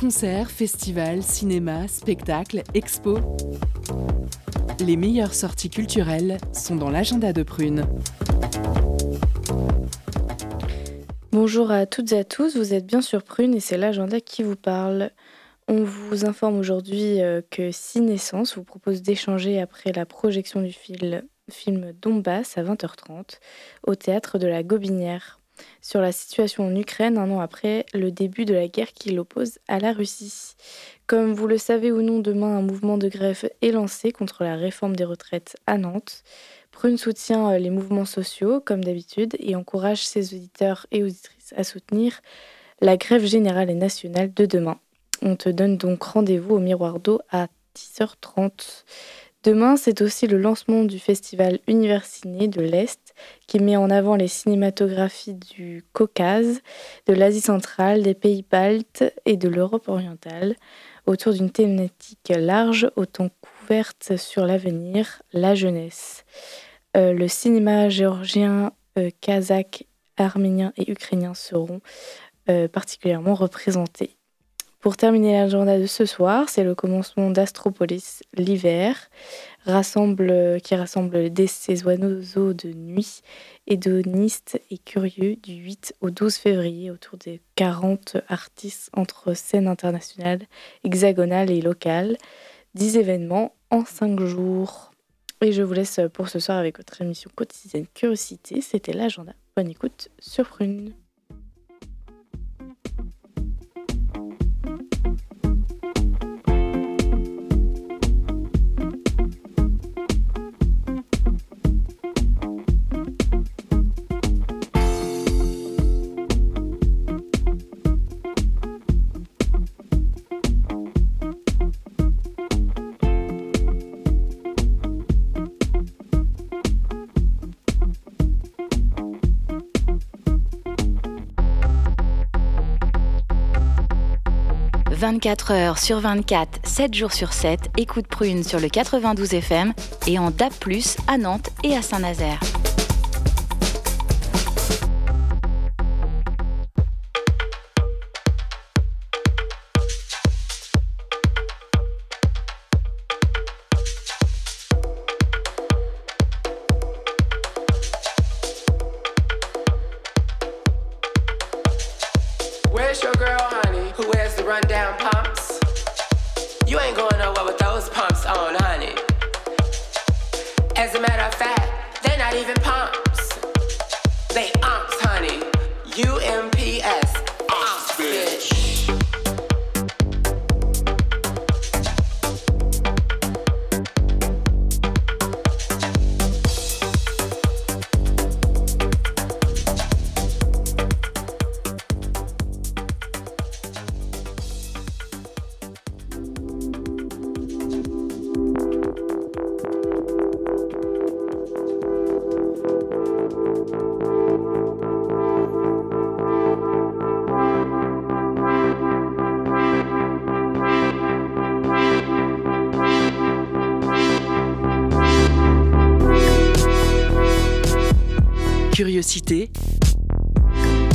Concerts, festivals, cinéma, spectacles, expos. Les meilleures sorties culturelles sont dans l'agenda de Prune. Bonjour à toutes et à tous, vous êtes bien sur Prune et c'est l'agenda qui vous parle. On vous informe aujourd'hui euh, que Cinescence vous propose d'échanger après la projection du film, film Donbass à 20h30 au théâtre de la Gobinière sur la situation en Ukraine un an après le début de la guerre qui l'oppose à la Russie. Comme vous le savez ou non, demain un mouvement de grève est lancé contre la réforme des retraites à Nantes. Prune soutient euh, les mouvements sociaux, comme d'habitude, et encourage ses auditeurs et auditrices à soutenir la grève générale et nationale de demain. On te donne donc rendez-vous au Miroir d'eau à 10h30. Demain, c'est aussi le lancement du festival Universiné de l'Est qui met en avant les cinématographies du Caucase, de l'Asie centrale, des pays baltes et de l'Europe orientale autour d'une thématique large autant couverte sur l'avenir, la jeunesse. Euh, le cinéma géorgien, euh, kazakh, arménien et ukrainien seront euh, particulièrement représentés. Pour terminer l'agenda de ce soir, c'est le commencement d'Astropolis l'hiver, qui rassemble des ces oiseaux de nuit, hédonistes et curieux du 8 au 12 février autour des 40 artistes entre scènes internationales, hexagonales et locales. 10 événements en 5 jours. Et je vous laisse pour ce soir avec votre émission quotidienne Curiosité. C'était l'agenda. Bonne écoute sur Prune. 24 heures sur 24, 7 jours sur 7, écoute Prune sur le 92 FM et en DAP+, à Nantes et à Saint-Nazaire.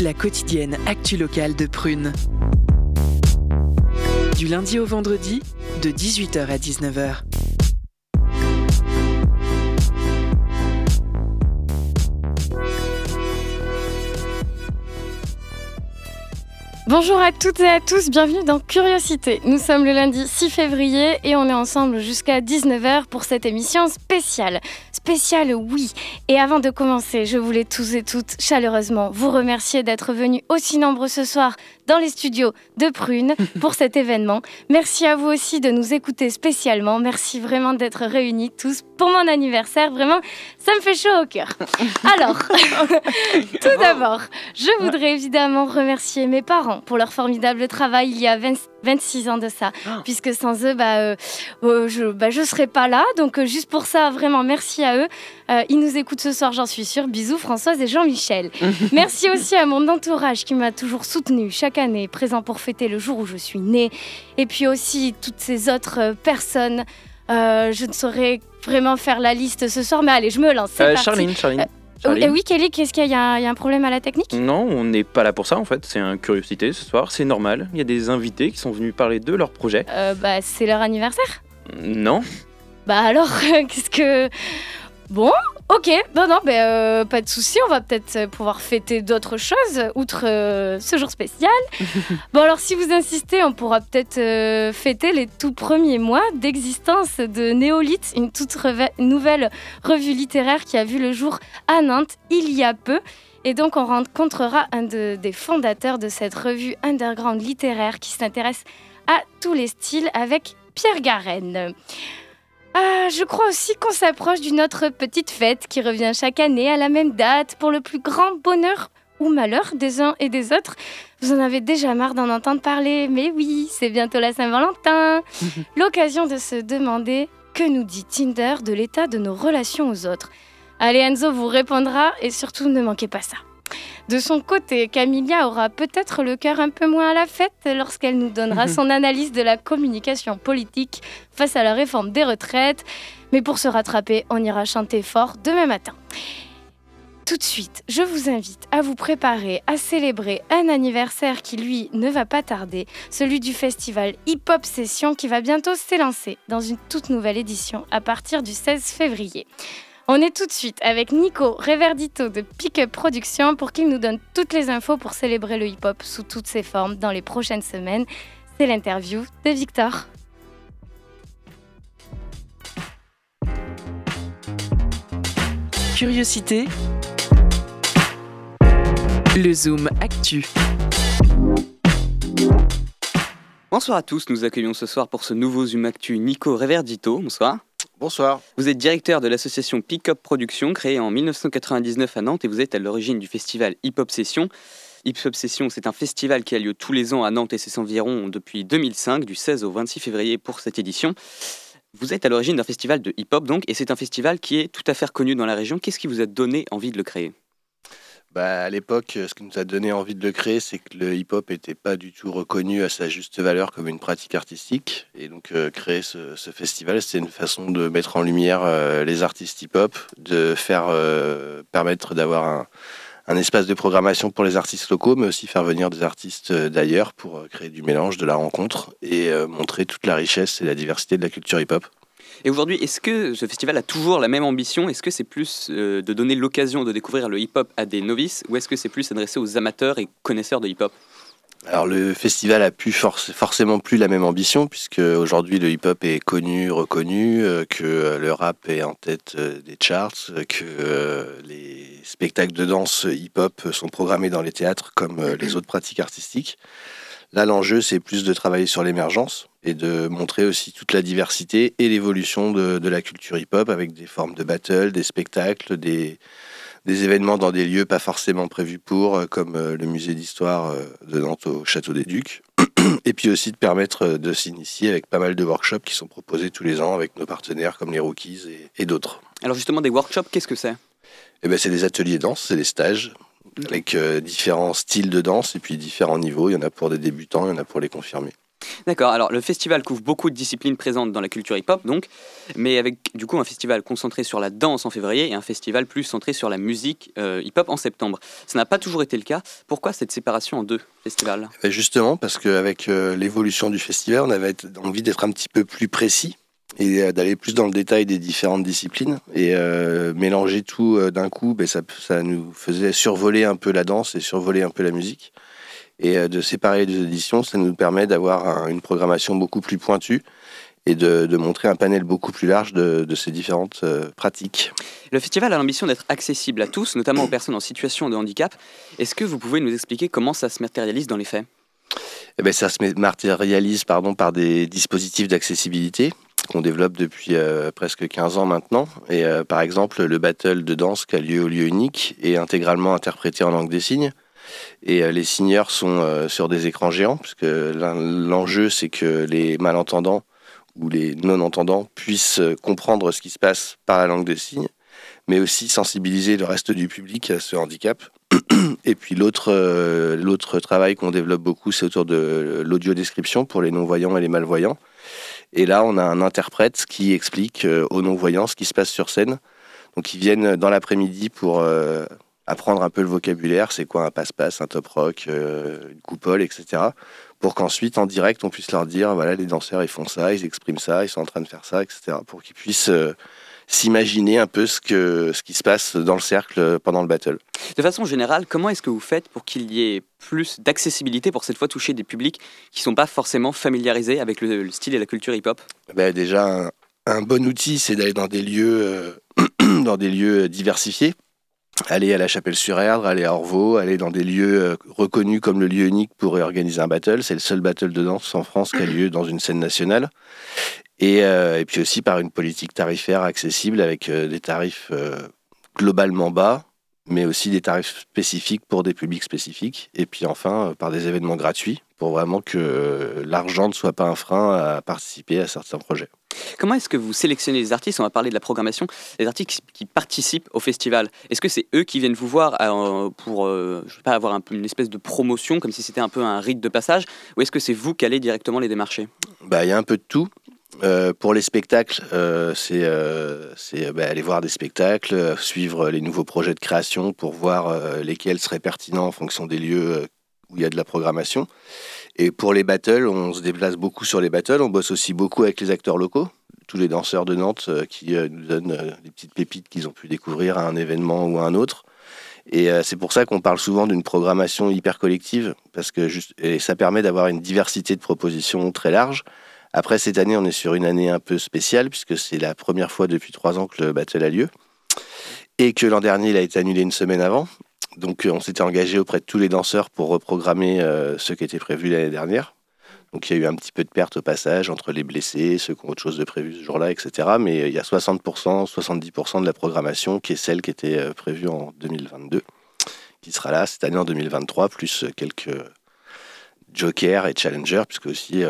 La quotidienne actu locale de Prune. Du lundi au vendredi, de 18h à 19h. Bonjour à toutes et à tous, bienvenue dans Curiosité. Nous sommes le lundi 6 février et on est ensemble jusqu'à 19h pour cette émission spéciale spécial oui. Et avant de commencer, je voulais tous et toutes chaleureusement vous remercier d'être venus aussi nombreux ce soir dans les studios de Prune pour cet événement. Merci à vous aussi de nous écouter spécialement. Merci vraiment d'être réunis tous pour mon anniversaire. Vraiment, ça me fait chaud au cœur. Alors, tout d'abord, je voudrais évidemment remercier mes parents pour leur formidable travail il y a 20 26 ans de ça, ah. puisque sans eux, bah, euh, euh, je ne bah, je serais pas là. Donc euh, juste pour ça, vraiment merci à eux. ils nous écoutent ce soir, j'en suis sûre. Bisous Françoise et Jean-Michel. merci aussi à mon entourage qui m'a toujours soutenue chaque année, présent pour fêter le jour où je suis née. Et puis aussi toutes ces autres personnes. je ne saurais vraiment faire la liste ce soir, mais allez, je me lance. Charline, Charline. Et oui, Kelly, qu'est-ce qu'il y, y, a un problème à la technique? Non, on n'est pas là pour ça en fait. C'est une curiosité ce soir. C'est normal. Il y a des invités qui sont venus parler de leur projet. Euh, bah, c'est leur anniversaire Non. Bah alors, qu'est-ce que. Bon, ok, non, non, ben, euh, pas de souci, on va peut-être pouvoir fêter d'autres choses, outre euh, ce jour spécial. bon, alors si vous insistez, on pourra peut-être euh, fêter les tout premiers mois d'existence de Néolithe, une toute nouvelle revue littéraire qui a vu le jour à Nantes il y a peu. Et donc, on rencontrera un des fondateurs de cette revue underground littéraire qui s'intéresse à tous les styles avec Pierre Garenne. Ah, je crois aussi qu'on s'approche d'une autre petite fête qui revient chaque année à la même date pour le plus grand bonheur ou malheur des uns et des autres. Vous en avez déjà marre d'en entendre parler, mais oui, c'est bientôt la Saint-Valentin. L'occasion de se demander que nous dit Tinder de l'état de nos relations aux autres? Allez, Enzo vous répondra et surtout ne manquez pas ça. De son côté, Camilla aura peut-être le cœur un peu moins à la fête lorsqu'elle nous donnera son analyse de la communication politique face à la réforme des retraites. Mais pour se rattraper, on ira chanter fort demain matin. Tout de suite, je vous invite à vous préparer à célébrer un anniversaire qui, lui, ne va pas tarder, celui du festival Hip Hop Session qui va bientôt s'élancer dans une toute nouvelle édition à partir du 16 février. On est tout de suite avec Nico Reverdito de Pickup Production pour qu'il nous donne toutes les infos pour célébrer le hip-hop sous toutes ses formes dans les prochaines semaines. C'est l'interview de Victor. Curiosité. Le Zoom Actu. Bonsoir à tous, nous accueillons ce soir pour ce nouveau Zoom Actu Nico Reverdito. Bonsoir. Bonsoir. Vous êtes directeur de l'association Pick Up Production, créée en 1999 à Nantes, et vous êtes à l'origine du festival Hip Hop Session. Hip Hop Session, c'est un festival qui a lieu tous les ans à Nantes et ses environs depuis 2005, du 16 au 26 février pour cette édition. Vous êtes à l'origine d'un festival de hip-hop donc, et c'est un festival qui est tout à fait reconnu dans la région. Qu'est-ce qui vous a donné envie de le créer? Bah, à l'époque, ce qui nous a donné envie de le créer, c'est que le hip-hop n'était pas du tout reconnu à sa juste valeur comme une pratique artistique. Et donc, euh, créer ce, festival, c'est une façon de mettre en lumière euh, les artistes hip-hop, de faire euh, permettre d'avoir un, un, espace de programmation pour les artistes locaux, mais aussi faire venir des artistes d'ailleurs pour créer du mélange, de la rencontre et montrer toute la richesse et la diversité de la culture hip-hop. Et aujourd'hui, est-ce que ce festival a toujours la même ambition? Est-ce que c'est plus euh, de donner l'occasion de découvrir le hip-hop à des novices ou est-ce que c'est plus adressé aux amateurs et connaisseurs de hip-hop? Alors le festival a plus forcément plus la même ambition puisque aujourd'hui le hip-hop est connu, reconnu, euh, que le rap est en tête euh, des charts, que les spectacles de danse hip-hop sont programmés dans les théâtres comme les autres pratiques artistiques. Là, l'enjeu, c'est plus de travailler sur l'émergence et de montrer aussi toute la diversité et l'évolution de, la culture hip-hop avec des formes de battle, des spectacles, des, événements dans des lieux pas forcément prévus pour, euh, comme euh, le musée d'histoire euh, de Nantes au Château des Ducs. Et puis aussi de permettre de s'initier avec pas mal de workshops qui sont proposés tous les ans avec nos partenaires comme les Rookies et, d'autres. Alors justement, des workshops, qu'est-ce que c'est? Eh ben, C'est des ateliers danse, c'est des stages avec euh, différents styles de danse et puis différents niveaux. Il y en a pour des débutants, il y en a pour les confirmés. D'accord, alors le festival couvre beaucoup de disciplines présentes dans la culture hip-hop, donc, mais avec du coup un festival concentré sur la danse en février et un festival plus centré sur la musique euh, hip-hop en septembre. Ça n'a pas toujours été le cas. Pourquoi cette séparation en deux festivals eh ben, Justement, parce qu'avec euh, l'évolution du festival, on avait envie d'être un petit peu plus précis et euh, d'aller plus dans le détail des différentes disciplines et mélanger tout d'un coup, ben ça, nous faisait survoler un peu la danse et survoler un peu la musique. Et de séparer les deux éditions, ça nous permet d'avoir une programmation beaucoup plus pointue et de, de, montrer un panel beaucoup plus large de, de ces différentes pratiques. Le festival a l'ambition d'être accessible à tous, notamment aux personnes en situation de handicap. Est-ce que vous pouvez nous expliquer comment ça se matérialise dans les faits? Eh ben, Ça se matérialise pardon, par des dispositifs d'accessibilité qu'on développe depuis euh, presque 15 ans maintenant. Et euh, par exemple, le battle de danse qui a lieu au lieu unique est intégralement interprété en langue des signes. Et euh, les signeurs sont sur des écrans géants, puisque l'enjeu, c'est que les malentendants ou les non-entendants puissent comprendre ce qui se passe par la langue des signes, mais aussi sensibiliser le reste du public à ce handicap. Et puis l'autre travail qu'on développe beaucoup, c'est autour de l'audio-description pour les non-voyants et les malvoyants. Et là, on a un interprète qui explique euh, aux non-voyants ce qui se passe sur scène. Donc ils viennent dans l'après-midi pour apprendre un peu le vocabulaire, c'est quoi un passe-passe, un top rock, une coupole, etc. Pour qu'ensuite, en direct, on puisse leur dire, voilà, les danseurs, ils font ça, ils expriment ça, ils sont en train de faire ça, etc. Pour qu'ils puissent s'imaginer un peu ce, que, ce qui se passe dans le cercle pendant le battle. De façon générale, comment est-ce que vous faites pour qu'il y ait plus d'accessibilité pour cette fois toucher des publics qui ne sont pas forcément familiarisés avec le, style et la culture hip-hop? Ben Déjà, un, bon outil, c'est d'aller dans des lieux, euh, dans des lieux diversifiés. Aller à la Chapelle-sur-Erdre, aller à Orvaux, aller dans des lieux euh, reconnus comme le lieu unique pour organiser un battle. C'est le seul battle de danse en France qui a lieu dans une scène nationale. Euh, et, puis aussi par une politique tarifaire accessible avec euh, des tarifs euh, globalement bas, mais aussi des tarifs spécifiques pour des publics spécifiques. Et puis enfin par des événements gratuits pour vraiment que l'argent ne soit pas un frein à participer à certains projets. Comment est-ce que vous sélectionnez les artistes? On va parler de la programmation. Les artistes qui participent au festival, est-ce que c'est eux qui viennent vous voir pour, je sais pas, avoir une espèce de promotion, comme si c'était un peu un rite de passage, ou est-ce que c'est vous qui allez directement les démarcher? Bah, il y a un peu de tout. Euh, pour les spectacles, euh, c'est euh, bah, aller voir des spectacles, suivre les nouveaux projets de création pour voir lesquels seraient pertinents en fonction des lieux où il y a de la programmation. Et pour les battles, on se déplace beaucoup sur les battles. On bosse aussi beaucoup avec les acteurs locaux, tous les danseurs de Nantes qui nous donnent des petites pépites qu'ils ont pu découvrir à un événement ou à un autre. Et c'est pour ça qu'on parle souvent d'une programmation hyper collective, parce que ça permet d'avoir une diversité de propositions très large. Après, cette année, on est sur une année un peu spéciale, puisque c'est la première fois depuis trois ans que le battle a lieu. Et que l'an dernier, il a été annulé une semaine avant. Donc, euh, on s'était engagé auprès de tous les danseurs pour reprogrammer euh, ce qui était prévu l'année dernière. Donc, il y a eu un petit peu de perte au passage entre les blessés, ceux qui ont autre chose de prévu ce jour-là, etc. Mais euh, il y a 60%, 70% de la programmation qui est celle qui était prévue en 2022, qui sera là cette année en 2023, plus quelques jokers et challengers, puisque aussi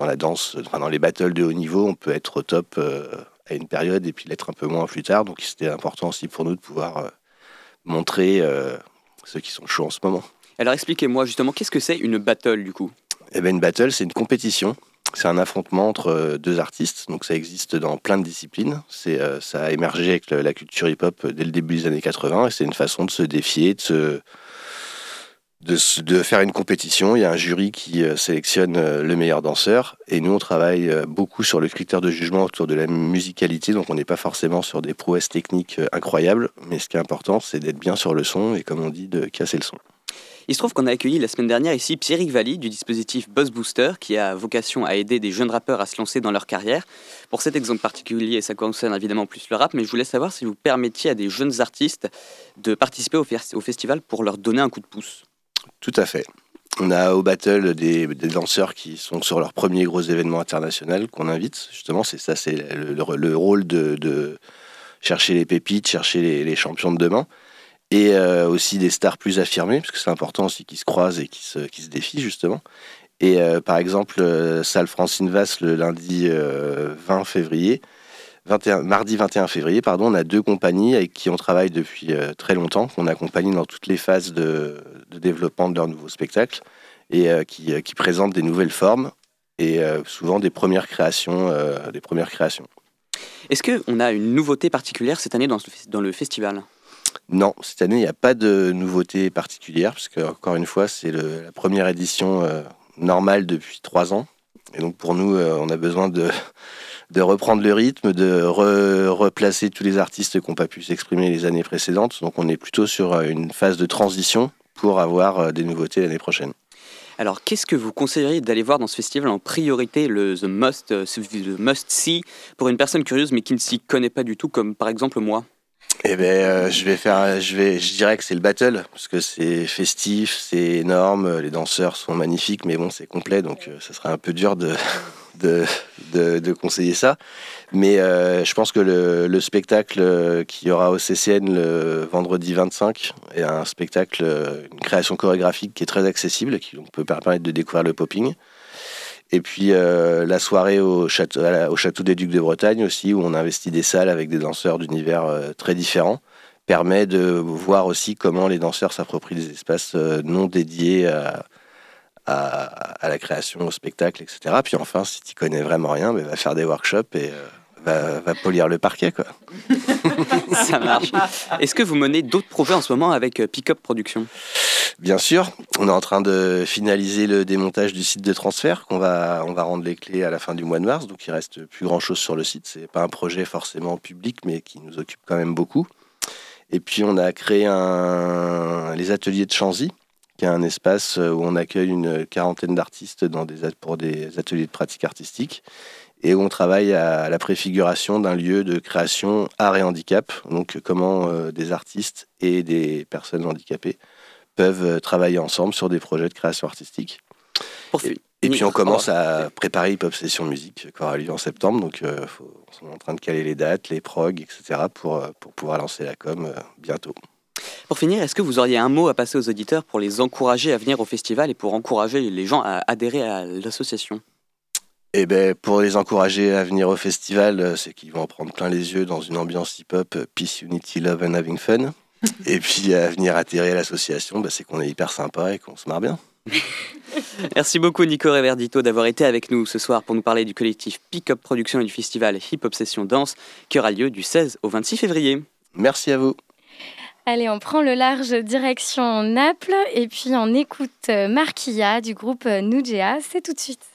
dans la danse, dans les battles de haut niveau, on peut être au top euh, à une période et puis l'être un peu moins plus tard. Donc c'était important aussi pour nous de pouvoir euh, montrer euh, ceux qui sont chauds en ce moment. Alors expliquez-moi justement, qu'est-ce que c'est une battle du coup? Eh bien, Une battle, c'est une compétition. C'est un affrontement entre deux artistes, donc ça existe dans plein de disciplines. C'est, ça a émergé avec la culture hip-hop dès le début des années 80 et c'est une façon de se défier, de se, de, faire une compétition. Il y a un jury qui euh, sélectionne euh, le meilleur danseur. Et nous, on travaille euh, beaucoup sur le critère de jugement autour de la musicalité. Donc, on n'est pas forcément sur des prouesses techniques incroyables. Mais ce qui est important, c'est d'être bien sur le son et, comme on dit, de casser le son. Il se trouve qu'on a accueilli la semaine dernière ici Pierrick Valli du dispositif Buzz Booster qui a vocation à aider des jeunes rappeurs à se lancer dans leur carrière. Pour cet exemple particulier, ça concerne évidemment plus le rap, mais je voulais savoir si vous permettiez à des jeunes artistes de participer au, au festival pour leur donner un coup de pouce. Tout à fait. On a au battle des, danseurs qui sont sur leur premier gros événement international qu'on invite. Justement, c'est ça, c'est le, rôle de, chercher les pépites, chercher les, champions de demain. Et euh, aussi des stars plus affirmées, parce que c'est important aussi qu'ils se croisent et qu'ils se, se défient, justement. Et euh, par exemple, euh, salle Francine Vasse le lundi 20 février, mardi 21 février, pardon, on a deux compagnies avec qui on travaille depuis très longtemps, qu'on accompagne dans toutes les phases de, développement de leurs nouveaux spectacles et euh, qui, euh, qui, présentent des nouvelles formes et souvent des premières créations. des premières créations. Est-ce qu'on a une nouveauté particulière cette année dans, dans le festival? Non, cette année, il n'y a pas de nouveauté particulière, parce que, encore une fois, c'est la première édition normale depuis trois ans. Et donc, pour nous, on a besoin de, de reprendre le rythme, de replacer tous les artistes qui n'ont pas pu s'exprimer les années précédentes. Donc on est plutôt sur euh, une phase de transition pour avoir euh, des nouveautés l'année prochaine. Alors, qu'est-ce que vous conseilleriez d'aller voir dans ce festival en priorité, le The Must, euh, the must See, pour une personne curieuse mais qui ne s'y connaît pas du tout, comme par exemple moi? Eh ben, je vais faire, je vais, je dirais que c'est le battle parce que c'est festif, c'est énorme, les danseurs sont magnifiques, mais bon, c'est complet, donc ça serait un peu dur de, de, conseiller ça. Mais euh, je pense que le, spectacle euh, qui y aura au CCN le vendredi 25 est un spectacle, euh, une création chorégraphique qui est très accessible, qui peut permettre de découvrir le popping. Et puis la soirée au château, au château des Ducs de Bretagne aussi, où on investit des salles avec des danseurs d'univers très différents, permet de voir aussi comment les danseurs s'approprient des espaces non dédiés à, à, la création, au spectacle, etc. Puis enfin, si tu connais vraiment rien, mais va faire des workshops et euh, va, polir le parquet. Quoi. Ça marche. Est-ce que vous menez d'autres projets en ce moment avec Pickup Production Bien sûr, on est en train de finaliser le démontage du site de transfert qu'on va, on va rendre les clés à la fin du mois de mars, donc il reste plus grand chose sur le site. C'est pas un projet forcément public, mais qui nous occupe quand même beaucoup. Et puis on a créé un, les ateliers de Chanzy, qui est un espace où on accueille une quarantaine d'artistes dans des, pour des ateliers de pratique artistique et où on travaille à la préfiguration d'un lieu de création art et handicap. Donc comment euh, des artistes et des personnes handicapées peuvent euh, travailler ensemble sur des projets de création artistique. Et, puis on commence à préparer Hip Hop Session Musique qui aura lieu en septembre. Donc euh, on est en train de caler les dates, les progs, etc. pour, euh, pour pouvoir lancer la com bientôt. Pour finir, est-ce que vous auriez un mot à passer aux auditeurs pour les encourager à venir au festival et pour encourager les gens à adhérer à l'association? Eh ben, pour les encourager à venir au festival, c'est qu'ils vont en prendre plein les yeux dans une ambiance hip-hop, peace, unity, love and having fun. Et puis à venir atterrir à l'association, bah, c'est qu'on est hyper sympa et qu'on se marre bien. Merci beaucoup Nico Reverdito d'avoir été avec nous ce soir pour nous parler du collectif Pick Up Production et du festival Hip Hop Session Danse qui aura lieu du 16 au 26 février. Merci à vous. Allez, on prend le large direction Naples et puis on écoute euh, Marquilla du groupe Nugea. C'est tout de suite.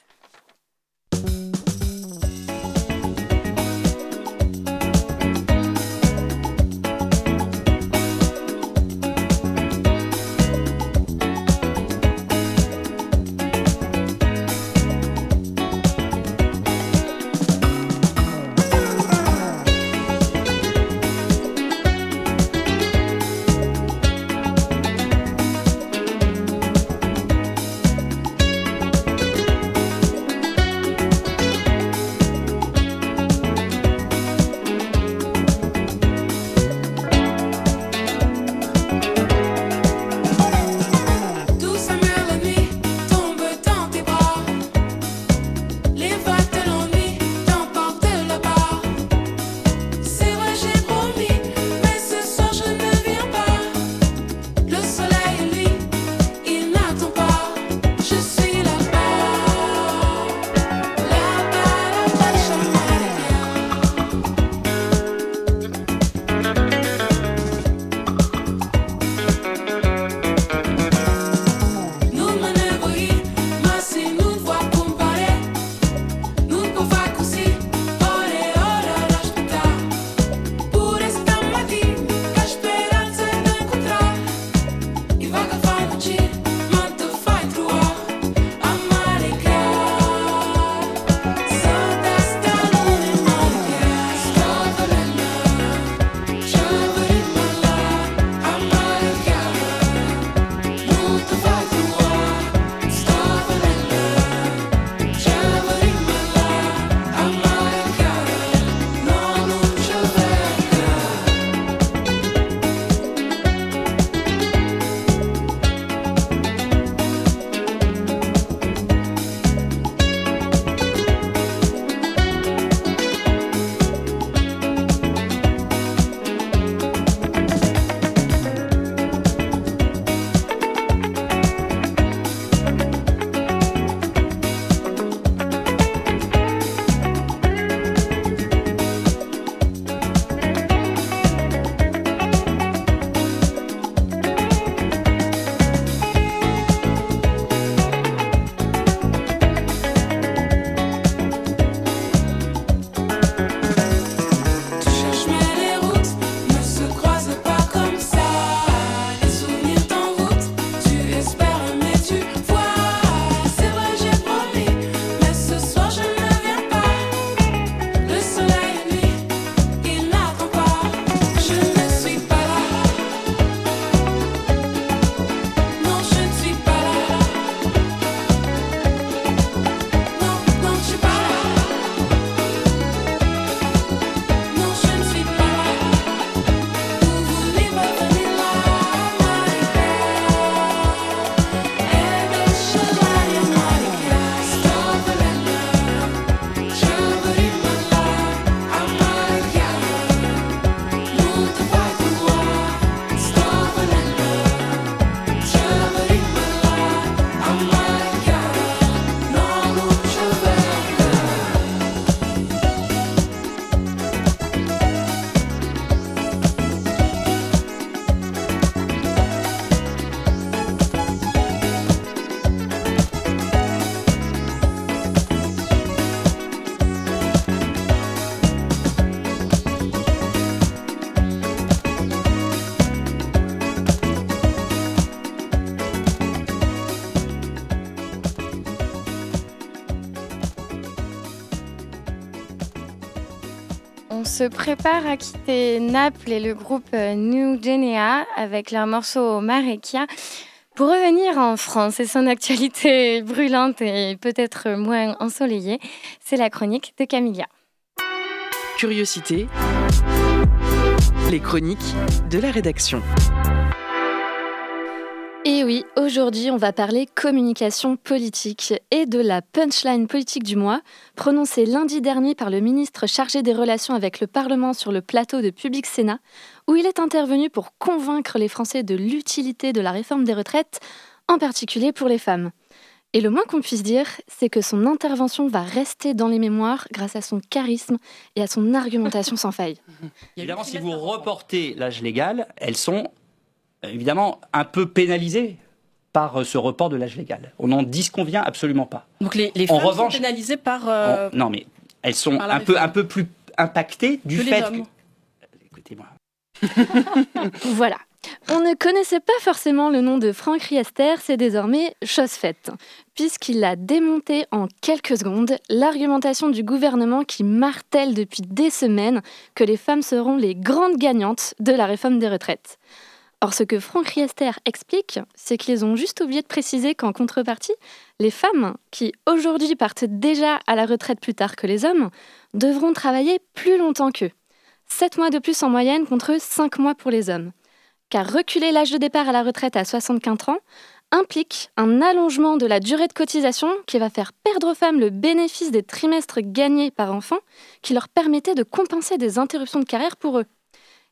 Se prépare à quitter Naples et le groupe New Genea avec leur morceau Marekia pour revenir en France et son actualité brûlante et peut-être moins ensoleillée. C'est la chronique de Camilla. Curiosité. Les chroniques de la rédaction. Et oui, aujourd'hui, on va parler communication politique et de la punchline politique du mois, prononcée lundi dernier par le ministre chargé des relations avec le Parlement sur le plateau de Public Sénat, où il est intervenu pour convaincre les Français de l'utilité de la réforme des retraites, en particulier pour les femmes. Et le moins qu'on puisse dire, c'est que son intervention va rester dans les mémoires grâce à son charisme et à son argumentation sans faille. Évidemment, si vous reportez l'âge légal, elles sont évidemment un peu pénalisées par euh, ce report de l'âge légal. On n'en disconvient absolument pas. Donc les, les femmes sont pénalisées par... Euh, non, mais elles sont un peu, un peu plus impactées du fait que... Écoutez-moi. voilà. On ne connaissait pas forcément le nom de Franck Riester, c'est désormais chose faite, puisqu'il a démonté en quelques secondes l'argumentation du gouvernement qui martèle depuis des semaines que les femmes seront les grandes gagnantes de la réforme des retraites. Or, ce que Franck Riester explique, c'est qu'ils ont juste oublié de préciser qu'en contrepartie, les femmes, qui aujourd'hui partent déjà à la retraite plus tard que les hommes, devront travailler plus longtemps qu'eux. 7 mois de plus en moyenne contre 5 mois pour les hommes. Car reculer l'âge de départ à la retraite à 75 ans implique un allongement de la durée de cotisation qui va faire perdre aux femmes le bénéfice des trimestres gagnés par enfant qui leur permettait de compenser des interruptions de carrière pour eux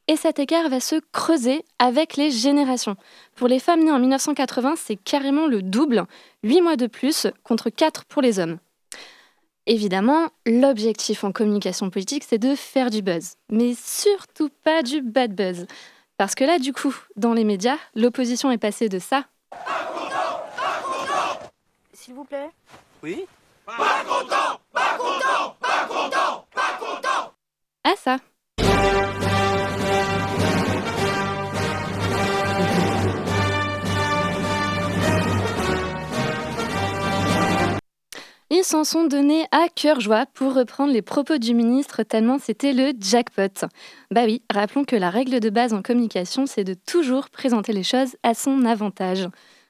et cet écart va se creuser avec les générations. Pour les femmes nées en 1980, c'est carrément le double, 8 mois de plus contre 4 pour les hommes. Évidemment, l'objectif en communication politique, c'est de faire du buzz, mais surtout pas du bad buzz. Parce que là, du coup, dans les médias, l'opposition est passée de ça. S'il vous plaît Oui Pas content Pas content Pas content Pas content À ça. Ils s'en sont donnés à cœur joie pour reprendre les propos du ministre tellement c'était le jackpot. Bah oui, rappelons que la règle de base en communication, c'est de toujours présenter les choses à son avantage.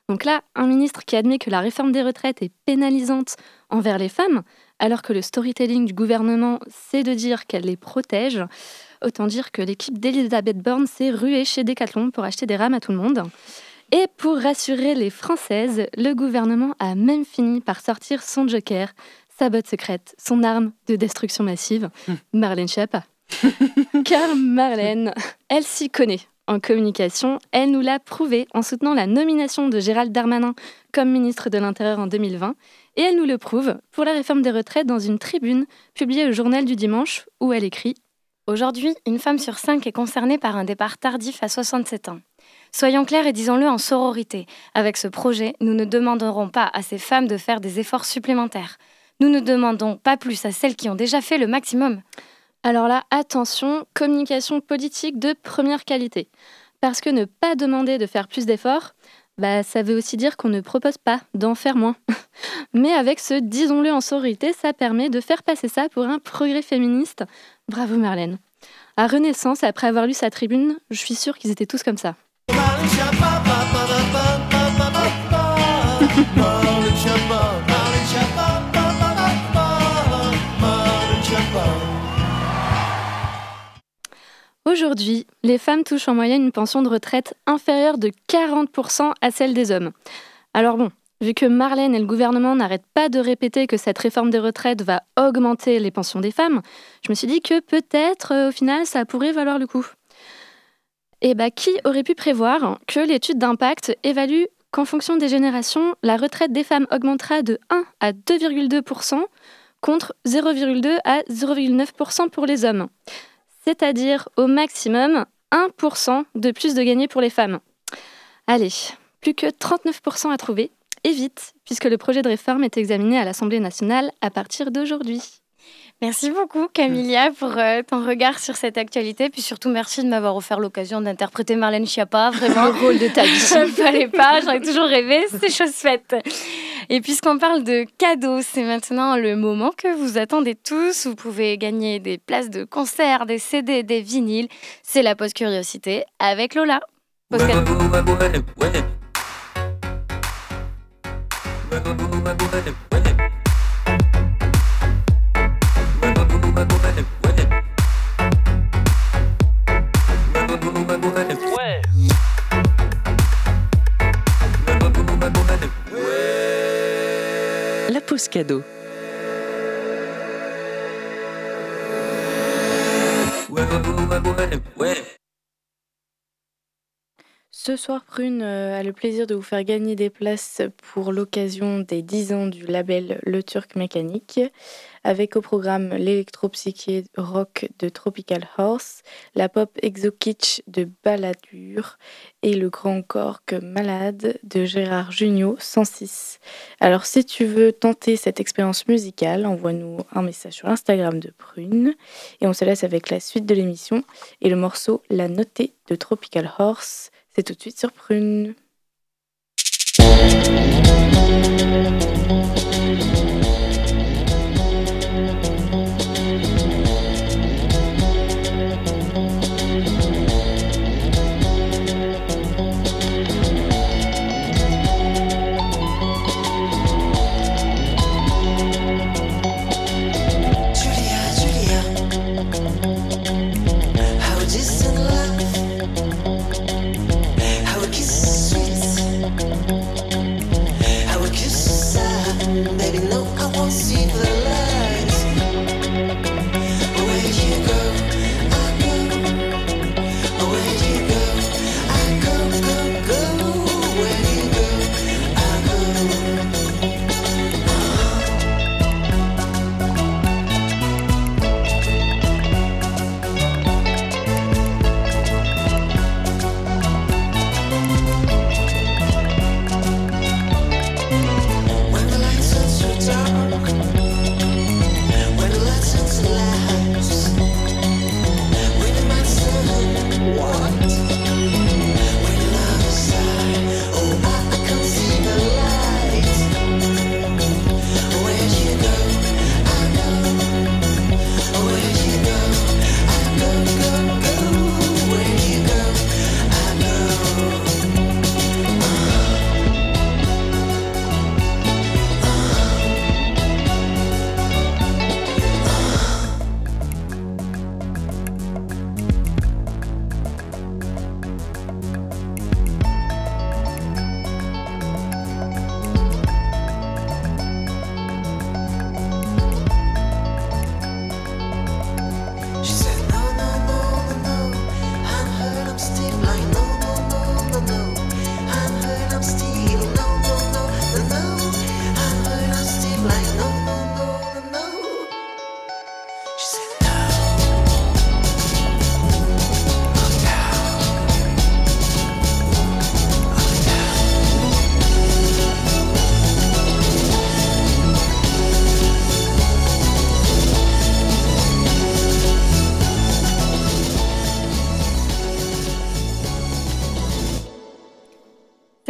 Donc là, un ministre qui admet que la réforme des retraites est pénalisante envers les femmes, alors que le storytelling du gouvernement, c'est de dire qu'elle les protège, autant dire que l'équipe d'Elisabeth Borne s'est ruée chez Decathlon pour acheter des rames à tout le monde. Et pour rassurer les Françaises, le gouvernement a même fini par sortir son joker, sa botte secrète, son arme de destruction massive, hmm. Marlène Schiappa. Car Marlène, elle s'y connaît en communication. Elle nous l'a prouvé en soutenant la nomination de Gérald Darmanin comme ministre de l'Intérieur en 2020. Et elle nous le prouve pour la réforme des retraites dans une tribune publiée au journal du dimanche où elle écrit Aujourd'hui, une femme sur cinq est concernée par un départ tardif à 67 ans. Soyons clairs et disons-le en sororité. Avec ce projet, nous ne demanderons pas à ces femmes de faire des efforts supplémentaires. Nous ne demandons pas plus à celles qui ont déjà fait le maximum. Alors là, attention, communication politique de première qualité. Parce que ne pas demander de faire plus d'efforts, bah, ça veut aussi dire qu'on ne propose pas d'en faire moins. Mais avec ce disons-le en sororité, ça permet de faire passer ça pour un progrès féministe. Bravo Marlène. À Renaissance, après avoir lu sa tribune, je suis sûre qu'ils étaient tous comme ça. Aujourd'hui, les femmes touchent en moyenne une pension de retraite inférieure de 40% à celle des hommes. Alors bon, vu que Marlène et le gouvernement n'arrêtent pas de répéter que cette réforme des retraites va augmenter les pensions des femmes, je me suis dit que peut-être euh, au final ça pourrait valoir le coup. Et bah, qui aurait pu prévoir que l'étude d'impact évalue qu'en fonction des générations, la retraite des femmes augmentera de 1 à 2,2% contre 0,2 à 0,9% pour les hommes? C'est-à-dire au maximum 1% de plus de gagné pour les femmes. Allez, plus que 39% à trouver, et vite, puisque le projet de réforme est examiné à l'Assemblée nationale à partir d'aujourd'hui. Merci beaucoup Camilla pour euh, ton regard sur cette actualité, puis surtout merci de m'avoir offert l'occasion d'interpréter Marlène Schiappa, vraiment le rôle de ta vie. Je ne fallait pas, j'aurais toujours rêvé, c'est chose faite. Et puisqu'on parle de cadeaux, c'est maintenant le moment que vous attendez tous. Vous pouvez gagner des places de concert, des CD, des vinyles. C'est la pause curiosité avec Lola. La pause cadeau. Ce soir, Prune euh, a le plaisir de vous faire gagner des places pour l'occasion des 10 ans du label Le Turc Mécanique, avec au programme l'électropsyché rock de Tropical Horse, la pop exo-kitsch de Balladur et le grand cork malade de Gérard Jugnot 106. Alors si tu veux tenter cette expérience musicale, envoie-nous un message sur Instagram de Prune et on se laisse avec la suite de l'émission et le morceau La Notée de Tropical Horse. C'est tout de suite sur Prune.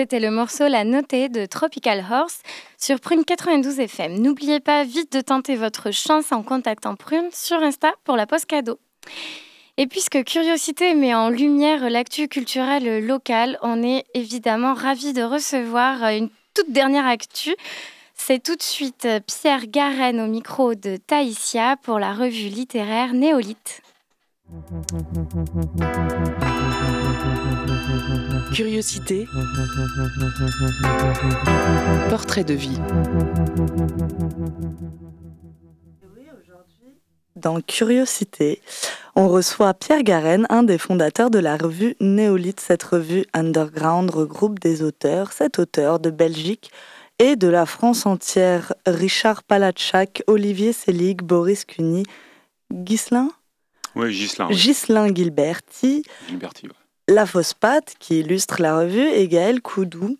C'était le morceau La Notée de Tropical Horse sur Prune 92 FM. N'oubliez pas vite de tenter votre chance en contactant Prune sur Insta pour la poste cadeau. Et puisque Curiosité met en lumière l'actu culturelle locale, on est évidemment ravis de recevoir une toute dernière actu. C'est tout de suite Pierre Garenne au micro de Taïsia pour la revue littéraire Néolithe. Curiosité. Portrait de vie. Dans Curiosité, on reçoit Pierre Garenne, un des fondateurs de la revue Néolithe. Cette revue underground regroupe des auteurs, sept auteurs de Belgique et de la France entière. Richard Palatchak, Olivier Selig, Boris Cuny, Ghislain? Oui, Gislain. Ghislain Gilberti. Gilberti, ouais. La Fausse Patte, qui illustre la revue, et Gaël Coudou.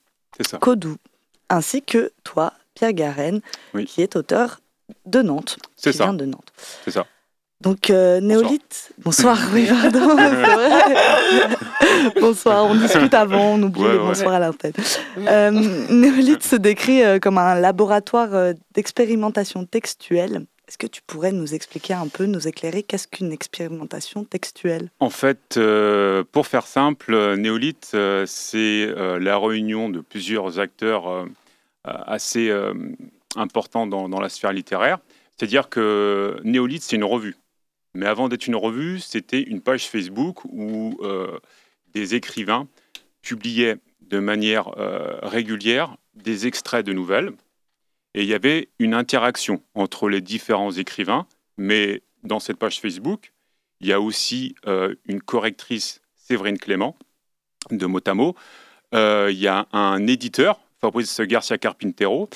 Codou. Ainsi que toi, Pierre Garenne, qui est auteur de Nantes. C'est ça. Vient de Nantes. C'est ça. Donc, euh, néolithe. Bonsoir, oui, pardon. bonsoir, on discute avant, on oublie Ouais, bonsoir à l'antenne. Euh, néolithe se décrit euh, comme un laboratoire euh, d'expérimentation textuelle. Est-ce que tu pourrais nous expliquer un peu, nous éclairer, qu'est-ce qu'une expérimentation textuelle? En fait, euh, pour faire simple, euh, Néolithe, euh, c'est la réunion de plusieurs acteurs assez importants dans, la sphère littéraire. C'est-à-dire que Néolithe, c'est une revue. Mais avant d'être une revue, c'était une page Facebook où des écrivains publiaient de manière régulière des extraits de nouvelles. Et il y avait une interaction entre les différents écrivains. Mais dans cette page Facebook, il y a aussi euh, une correctrice, Séverine Clément, de Motamo. Euh, il y a un éditeur, Fabrice Garcia Carpintero.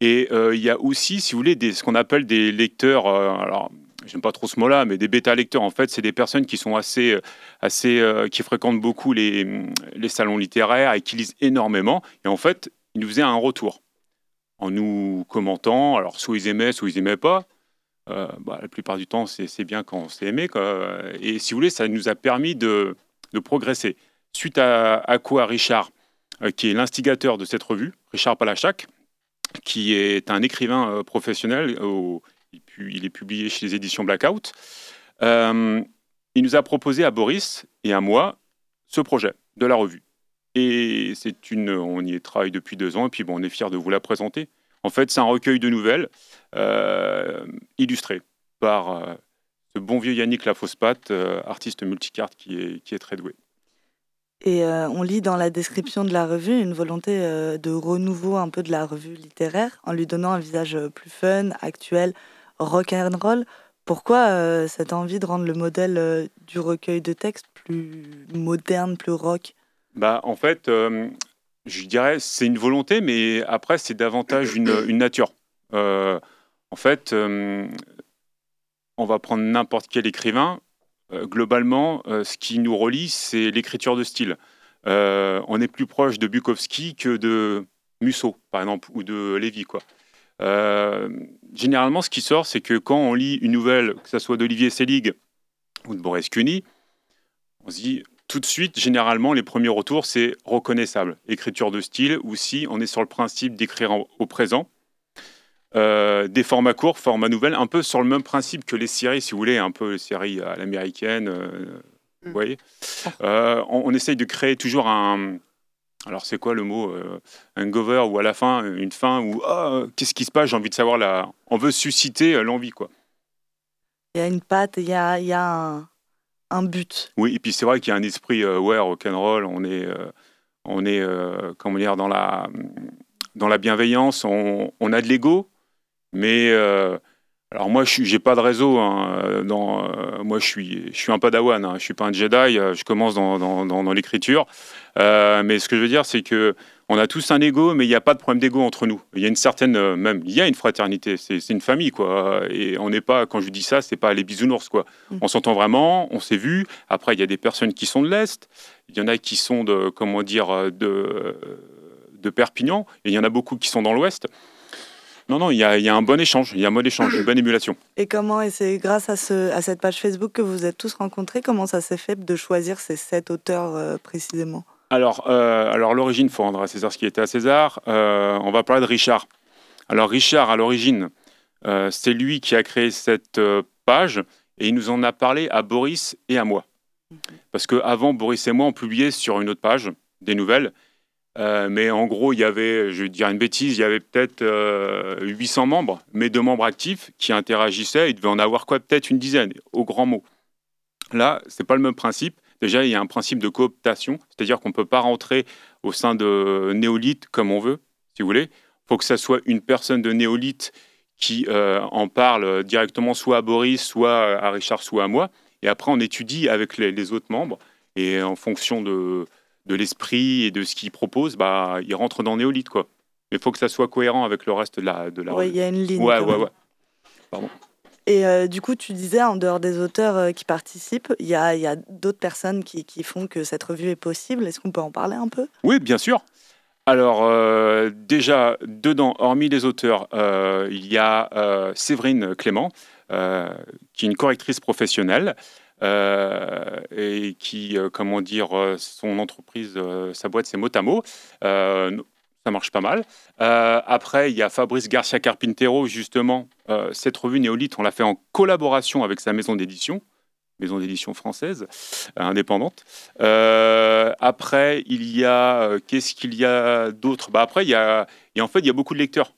Et euh, il y a aussi, si vous voulez, des, ce qu'on appelle des lecteurs. alors, j'aime pas trop ce mot-là, mais des bêta-lecteurs. En fait, c'est des personnes qui sont assez, assez, qui fréquentent beaucoup les, les salons littéraires et qui lisent énormément. Et en fait, ils nous faisaient un retour en nous commentant. Alors, soit ils aimaient, soit ils aimaient pas. Euh, bah, la plupart du temps, c'est bien quand c'est aimé. Quoi. Et si vous voulez, ça nous a permis de, de progresser. Suite à, à quoi Richard, euh, qui est l'instigateur de cette revue, Richard Palachak, qui est un écrivain euh, professionnel, au- il, est publié chez les éditions Blackout, il nous a proposé à Boris et à moi ce projet de la revue. Et c'est une, on y travaille depuis deux ans, et puis bon, on est fiers de vous la présenter. En fait, c'est un recueil de nouvelles euh, illustré par euh, ce bon vieux Yannick Lafosse-Patte, euh, artiste multicarte qui est, qui est très doué. Et euh, on lit dans la description de la revue une volonté euh, de renouveau un peu de la revue littéraire en lui donnant un visage plus fun, actuel, rock and roll. Pourquoi cette envie de rendre le modèle du recueil de textes plus moderne, plus rock? Bah, en fait, euh, je dirais c'est une volonté, mais après, c'est davantage une, nature. Euh, en fait, euh, on va prendre n'importe quel écrivain. Globalement, ce qui nous relie, c'est l'écriture de style. On est plus proche de Bukowski que de Musso, par exemple, ou de Lévy, quoi. Généralement, ce qui sort, c'est que quand on lit une nouvelle, que ce soit d'Olivier Selig ou de Boris Cuny, on se dit tout de suite, généralement, les premiers retours, c'est reconnaissable. Écriture de style, ou si on est sur le principe d'écrire au présent. Euh, des formats courts, formats nouvelles, un peu sur le même principe que les séries, si vous voulez, un peu les séries à l'américaine, euh, vous voyez. Euh, on, on essaye de créer toujours un... Alors c'est quoi le mot Un gover ou à la fin, une fin où Ah, qu'est-ce qui se passe J'ai envie de savoir là. On veut susciter l'envie, quoi. Il y a une patte, il y a, il y a un, un but. Oui, et puis c'est vrai qu'il y a un esprit euh, ouais, rock'n'roll, on est, euh, on est euh, comment dire, dans la, dans la bienveillance, on, a de l'ego, mais euh, alors moi, je n'ai pas de réseau. hein, moi, je suis, je suis un padawan, hein, je suis pas un Jedi, je commence dans, dans, l'écriture. Mais ce que je veux dire, c'est que on a tous un ego, mais il n'y a pas de problème d'ego entre nous. Il y a une certaine, euh, même, il y a une fraternité. C'est une famille, quoi. Et on n'est pas, quand je dis ça, c'est pas les bisounours, quoi. On s'entend vraiment, on s'est vu. Après, il y a des personnes qui sont de l'est, il y en a qui sont de, comment dire, euh, de, de Perpignan, et il y en a beaucoup qui sont dans l'ouest. Non, non, il y, a, il y a un bon échange, il y a un bon échange, une bonne émulation. Et comment, et c'est grâce à, ce, à cette page Facebook que vous vous êtes tous rencontrés, comment ça s'est fait de choisir ces sept auteurs euh, précisément? Alors, euh, alors l'origine, faut rendre à César ce qui était à César. Euh, on va parler de Richard. Alors Richard, à l'origine, euh, c'est lui qui a créé cette euh, page et il nous en a parlé à Boris et à moi. Parce qu'avant, Boris et moi, on publiait sur une autre page des nouvelles. Mais en gros, il y avait, je vais dire une bêtise, il y avait peut-être euh, 800 membres, mais deux membres actifs qui interagissaient. Il devait en avoir quoi Peut-être une dizaine, au grand mot. Là, c'est pas le même principe. Déjà, il y a un principe de cooptation, c'est-à-dire qu'on ne peut pas rentrer au sein de Néolithe comme on veut, si vous voulez. Il faut que ça soit une personne de Néolithe qui euh, en parle directement soit à Boris, soit à Richard, soit à moi. Et après, on étudie avec les, les autres membres. Et en fonction de, de l'esprit et de ce qu'ils proposent, bah, ils rentrent dans Néolithe. Quoi. Mais il faut que ça soit cohérent avec le reste de la, de la Oui, il y a une ligne. Ouais, ouais, ouais. Pardon. Et euh, du coup, tu disais, en dehors des auteurs euh, qui participent, il y a, d'autres personnes qui, font que cette revue est possible. Est-ce qu'on peut en parler un peu? Oui, bien sûr. Alors, euh, déjà, dedans, hormis les auteurs, il y a Séverine Clément, qui est une correctrice professionnelle. et qui, comment dire, son entreprise, sa boîte, c'est Motamo. Ça marche pas mal. après, il y a Fabrice Garcia Carpintero, justement. cette revue Néolith, on l'a fait en collaboration avec sa maison d'édition maison d'édition française, euh, indépendante. Euh, après, il y a, euh, qu'est-ce qu'il y a d'autre? Bah Après, il y a, et en fait, il y a beaucoup de lecteurs.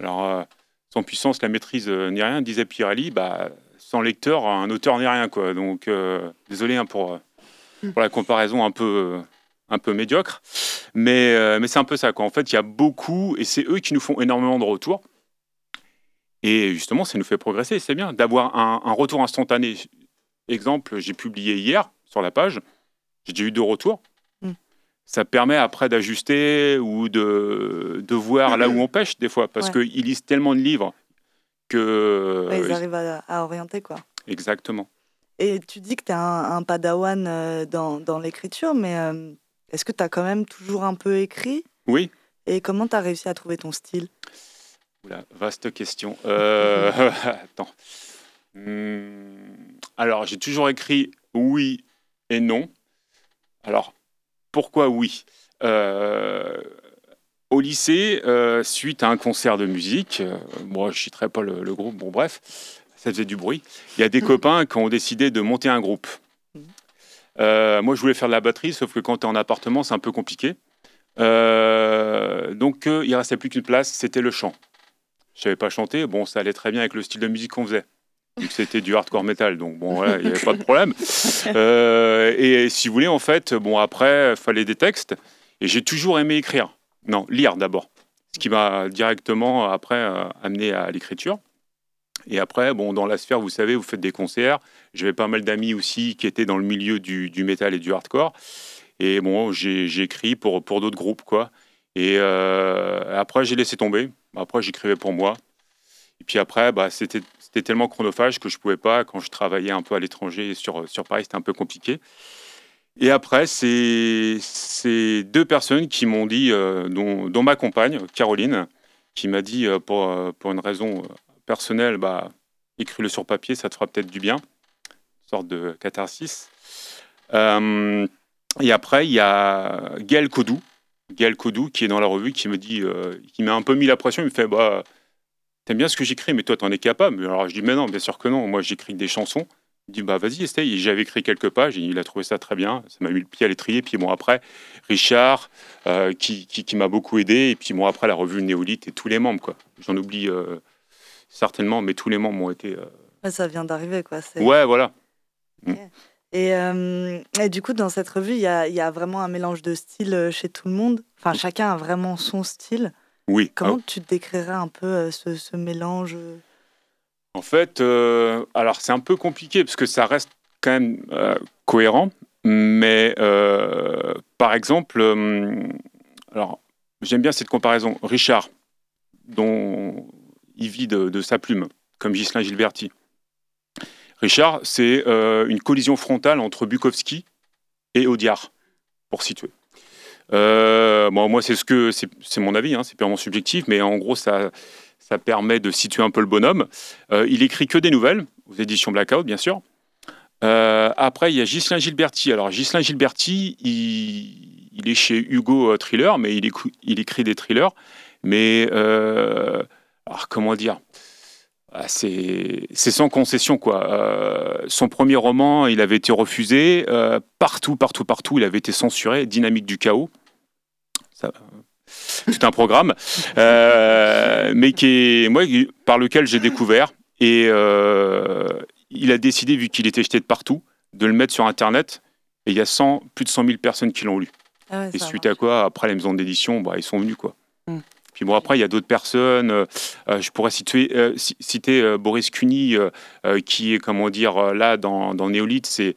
Alors, sans puissance, la maîtrise n'est rien, disait Pirelli, bah, sans lecteur, un auteur n'est rien. Quoi. Donc, désolé hein, pour, pour la comparaison un peu, un peu médiocre. Mais, mais c'est un peu ça. Quoi. En fait, il y a beaucoup, et c'est eux qui nous font énormément de retours. Et justement, ça nous fait progresser. C'est bien d'avoir un, un, retour instantané. Exemple, j'ai publié hier sur la page, j'ai déjà eu deux retours. Hmm. Ça permet après d'ajuster ou de, de voir là où on pêche des fois, parce qu'ils lisent tellement de livres que... ils arrivent à, orienter, quoi. Exactement. Et tu dis que tu es un, padawan euh, dans, dans l'écriture, mais euh, est-ce que tu as quand même toujours un peu écrit? Oui. Et comment tu as réussi à trouver ton style? Oula, vaste question. Euh... Attends. Hmm, alors, j'ai toujours écrit oui et non. Alors, pourquoi oui? Euh, Au lycée, euh, suite à un concert de musique, moi je ne citerai pas le, groupe, bon bref, ça faisait du bruit, il y a des copains qui ont décidé de monter un groupe. Mmh. moi je voulais faire de la batterie, sauf que quand tu es en appartement, c'est un peu compliqué. donc il ne restait plus qu'une place, c'était le chant. Je ne savais pas chanter, bon ça allait très bien avec le style de musique qu'on faisait c'était du hardcore metal, donc bon, voilà, il n'y avait pas de problème. Euh, et si vous voulez, en fait, bon, après, il fallait des textes, et j'ai toujours aimé écrire. Non, lire d'abord. Ce qui m'a directement, après, euh, amené à l'écriture. Et après, bon, dans la sphère, vous savez, vous faites des concerts. J'avais pas mal d'amis aussi qui étaient dans le milieu du, du métal et du hardcore. Et bon, j'ai écrit pour, pour d'autres groupes, quoi. Et euh, après, j'ai laissé tomber. Après, j'écrivais pour moi. Et puis après, bah, c'était tellement chronophage que je pouvais pas. Quand je travaillais un peu à l'étranger sur, sur Paris, c'était un peu compliqué. Et après, c'est deux personnes qui m'ont dit, euh, dont, ma compagne, Caroline, qui m'a dit, euh, pour, pour une raison personnelle, bah, écris-le sur papier, ça te fera peut-être du bien. Une sorte de catharsis. et après, il y a Gaël Codou, Gaël Codou, qui est dans la revue, qui me dit, qui m'a un peu mis la pression. Il me fait, bah, T'aimes bien ce que j'écris, mais toi, t'en es capable. Alors je dis, mais non, bien sûr que non. Moi, j'écris des chansons. Il dit, bah vas-y, essaye. J'avais écrit quelques pages, et il a trouvé ça très bien. Ça m'a mis le pied à l'étrier. Puis bon, après, Richard, euh, qui, qui, m'a beaucoup aidé. Et puis bon, après, la revue Néolith et tous les membres, quoi. J'en oublie euh, certainement, mais tous les membres ont été. Euh, ça vient d'arriver, quoi. Ouais, voilà. Mm. Et, et, du coup, dans cette revue, il y a, y a, vraiment un mélange de styles chez tout le monde? Enfin, chacun a vraiment son style. Oui. Comment tu décrirais un peu euh, ce, mélange euh? En fait, euh, alors c'est un peu compliqué parce que ça reste quand même cohérent, mais par exemple, alors j'aime bien cette comparaison. Richard, dont il vit de, sa plume, comme Ghislain Gilberti. Richard, c'est une collision frontale entre Bukowski et Audiard, pour situer. Euh, bon, moi, c'est ce que c'est mon avis, hein, c'est purement subjectif, mais en gros, ça, ça permet de situer un peu le bonhomme. Euh, il écrit que des nouvelles, aux éditions Blackout, bien sûr. Euh, après, il y a Ghislain Gilberti. Alors, Ghislain Gilberti, il, est chez Hugo Thriller, mais il, il écrit des thrillers. Mais, alors, comment dire? Ah, c'est sans concession quoi. son premier roman, il avait été refusé partout, partout, partout. Il avait été censuré. Dynamique du chaos tout un programme, euh, mais qui est, moi, par lequel j'ai découvert. Et euh, il a décidé, vu qu'il était jeté de partout, de le mettre sur Internet. Et il y a 100, plus de 100 000 personnes qui l'ont lu. Ah et suite à quoi, après les maisons d'édition, bah, ils sont venus. quoi. Puis bon, après, il y a d'autres personnes. Euh, je pourrais citer, citer Boris Cuny, qui est, comment dire, là, dans, dans Néolith, c'est,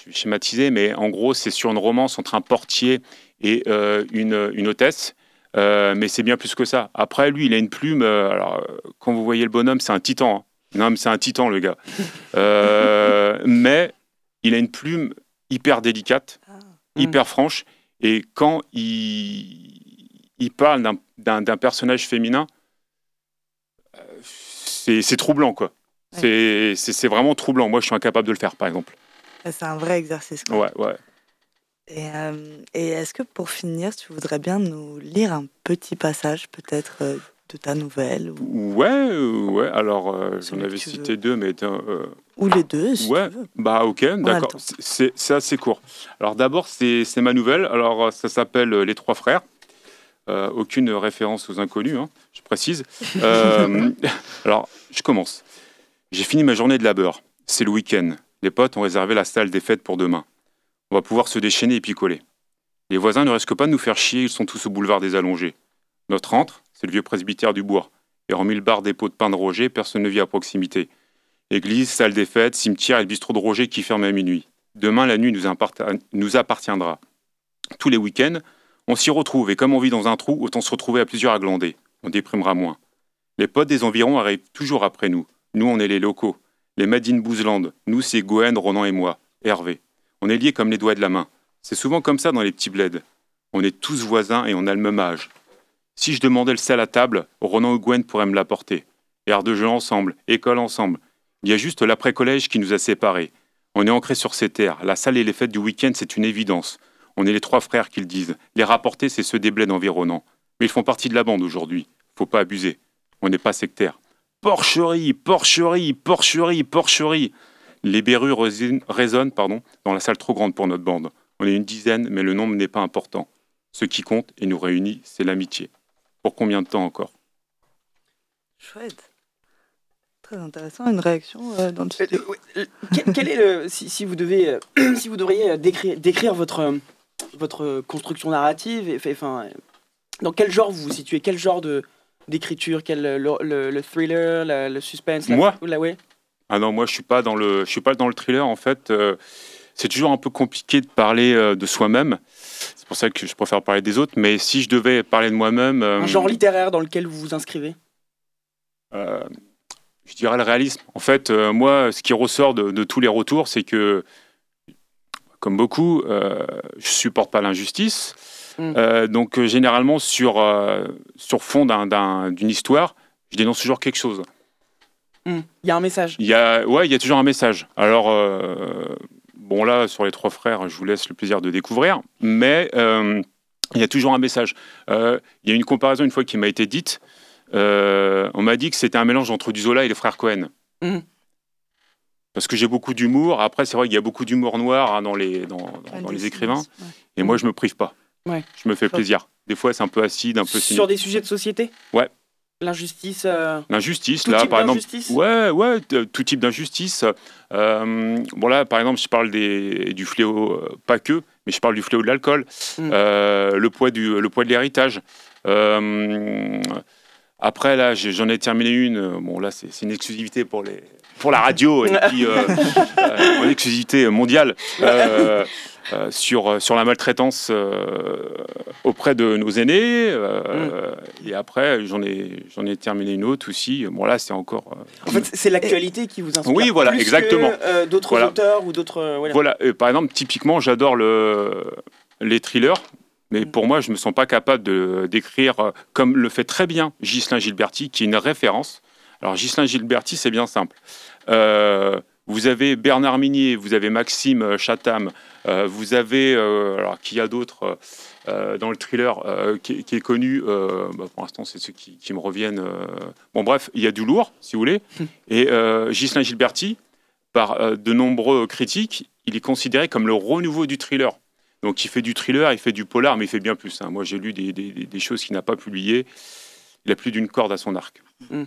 je vais schématiser, mais en gros, c'est sur une romance entre un portier et euh, une, une, hôtesse. Euh, mais c'est bien plus que ça. Après, lui, il a une plume. Euh, alors, quand vous voyez le bonhomme, c'est un titan. Hein. Non, mais c'est un titan, le gars. mais il a une plume hyper délicate, ah. hyper franche. Et quand il, il parle d'un personnage féminin, c'est troublant, quoi. C'est vraiment troublant. Moi, je suis incapable de le faire, par exemple. C'est un vrai exercice. Ouais, ouais. Et, euh, et est-ce que pour finir, tu voudrais bien nous lire un petit passage, peut-être, euh, de ta nouvelle ou... Ouais, ouais. Alors, j'en avais cité deux, mais. Ou les deux, si ouais. tu veux. Bah, ok, d'accord. C'est assez court. Alors, d'abord, c'est ma nouvelle. Alors, ça s'appelle Les Trois Frères. Aucune référence aux inconnus, hein, je précise. alors, je commence. J'ai fini ma journée de labeur. C'est le week-end. Les potes ont réservé la salle des fêtes pour demain. On va pouvoir se déchaîner et picoler. Les voisins ne risquent pas de nous faire chier, ils sont tous au boulevard des Allongés. Notre entre, c'est le vieux presbytère du bois. Et hormis le bar des pots de pain de Roger, personne ne vit à proximité. Église, salle des fêtes, cimetière et le bistrot de Roger qui ferme à minuit. Demain, la nuit nous, nous appartiendra. Tous les week-ends, on s'y retrouve et comme on vit dans un trou, autant se retrouver à plusieurs à glander. On déprimera moins. Les potes des environs arrivent toujours après nous. Nous, on est les locaux. Les Made in Boozland. Nous, c'est Gwen, Ronan et moi. Hervé. On est liés comme les doigts de la main. C'est souvent comme ça dans les petits bleds. On est tous voisins et on a le même âge. Si je demandais le sel à table, Ronan ou Gwen pourraient me l'apporter. Air de jeu ensemble, école ensemble. Il y a juste l'après-collège qui nous a séparés. On est ancrés sur ces terres. La salle et les fêtes du week-end, c'est une évidence. On est les trois frères qui le disent. Les rapportés, c'est ceux des bleds environnants. Mais ils font partie de la bande aujourd'hui. Faut pas abuser. On n'est pas sectaire. Porcherie, porcherie, porcherie, porcherie. Les berrues résonnent pardon, dans la salle trop grande pour notre bande. On est une dizaine, mais le nombre n'est pas important. Ce qui compte et nous réunit, c'est l'amitié. Pour combien de temps encore? Chouette. Très intéressant. Une réaction euh, dans le studio. Euh, quel, est le, si, vous devez, euh, si vous devriez décrire, décrire votre, votre construction narrative, et, enfin, dans quel genre vous vous situez? Quel genre de, d'écriture? Quel le, le, thriller, le suspense Moi? la, ouais. Ah non, moi je suis pas dans le, je suis pas dans le thriller en fait. Euh, c'est toujours un peu compliqué de parler euh, de soi-même. C'est pour ça que je préfère parler des autres. Mais si je devais parler de moi-même, un genre euh, littéraire dans lequel vous vous inscrivez? Je dirais le réalisme. En fait, moi, ce qui ressort de, de tous les retours, c'est que, comme beaucoup, je supporte pas l'injustice. Mm. Euh, donc euh, généralement sur, euh, sur fond d'une histoire, je dénonce toujours quelque chose. Mm. Il y a un message. Il y a, ouais, il y a toujours un message. Alors, bon là, sur les trois frères, je vous laisse le plaisir de découvrir, mais il y a toujours un message. il y a une comparaison une fois qui m'a été dite. on m'a dit que c'était un mélange entre du Zola et les frères Cohen. Mm. Parce que j'ai beaucoup d'humour. Après, c'est vrai qu'il y a beaucoup d'humour noir hein, dans, les, dans, dans, les écrivains. Et moi, je me prive pas. Je me fais plaisir. Des fois, c'est un peu acide, un peu Sur des sujets de société? Ouais. L'injustice. Euh, L'injustice, là, par exemple. Ouais, ouais, tout type d'injustice. Euh, bon, là, par exemple, je parle des, du fléau, euh, pas que, mais je parle du fléau de l'alcool, mm. le, poids du, le poids de l'héritage. après, là, j'en ai terminé une. Bon, là, c'est une exclusivité pour, les, pour la radio, et puis une exclusivité mondiale. Euh, sur, euh, sur la maltraitance euh, auprès de nos aînés. Mm. Et après, j'en ai, j'en ai terminé une autre aussi. Bon, là, c'est encore. en fait, c'est l'actualité qui vous inspire. Oui, voilà, exactement. d'autres auteurs ou d'autres. voilà, par exemple, typiquement, j'adore le, les thrillers. Mais mm. pour moi, je ne me sens pas capable de d'écrire comme le fait très bien Ghislain Gilberti, qui est une référence. Alors, Ghislain Gilberti, c'est bien simple. vous avez Bernard Minier, vous avez Maxime Chatham, euh, vous avez, euh, alors qu'il y a d'autres euh, dans le thriller qui, est connu, bah, pour l'instant c'est ceux qui, me reviennent. Bon bref, il y a du lourd, si vous voulez. Et Ghislain Gilberti, par de nombreux critiques, il est considéré comme le renouveau du thriller. Donc il fait du thriller, il fait du polar, mais il fait bien plus. Hein. Moi j'ai lu des, choses qu'il n'a pas publiées. Il a plus d'une corde à son arc. Mm.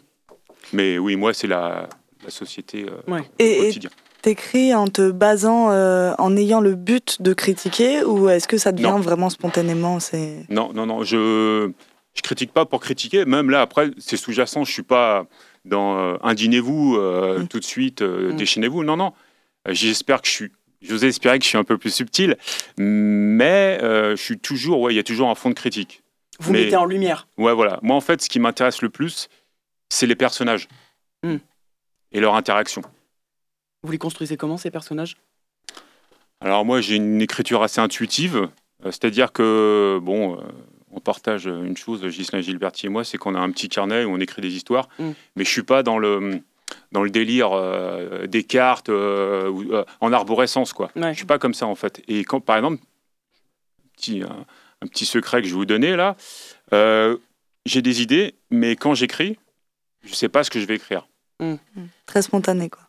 Mais oui, moi c'est la, société euh, quotidien t'écris en te basant, euh, en ayant le but de critiquer ou est-ce que ça devient vraiment spontanément c'est... Non, non, non, je je critique pas pour critiquer. Même là, après, c'est sous-jacent. Je suis pas dans euh, indignez-vous euh, mm. tout de suite, mm. déchaînez-vous. Non, non. J'espère que je suis. J'ose espérer que je suis un peu plus subtil, mais je suis toujours. Ouais, il y a toujours un fond de critique. Vous mettez en lumière. Ouais, voilà. Moi, en fait, ce qui m'intéresse le plus, c'est les personnages mm. et leur interaction. Vous les construisez comment ces personnages? Alors moi j'ai une écriture assez intuitive, euh, c'est-à-dire que bon, euh, on partage une chose, Gislain Gilberti et moi, c'est qu'on a un petit carnet où on écrit des histoires, mm. mais je suis pas dans le dans le délire des cartes en arborescence, quoi. Je suis pas comme ça, en fait. Et quand, par exemple, petit, un, petit secret que je vais vous donner là, j'ai des idées, mais quand j'écris, je sais pas ce que je vais écrire. Hmm. Très spontané, quoi.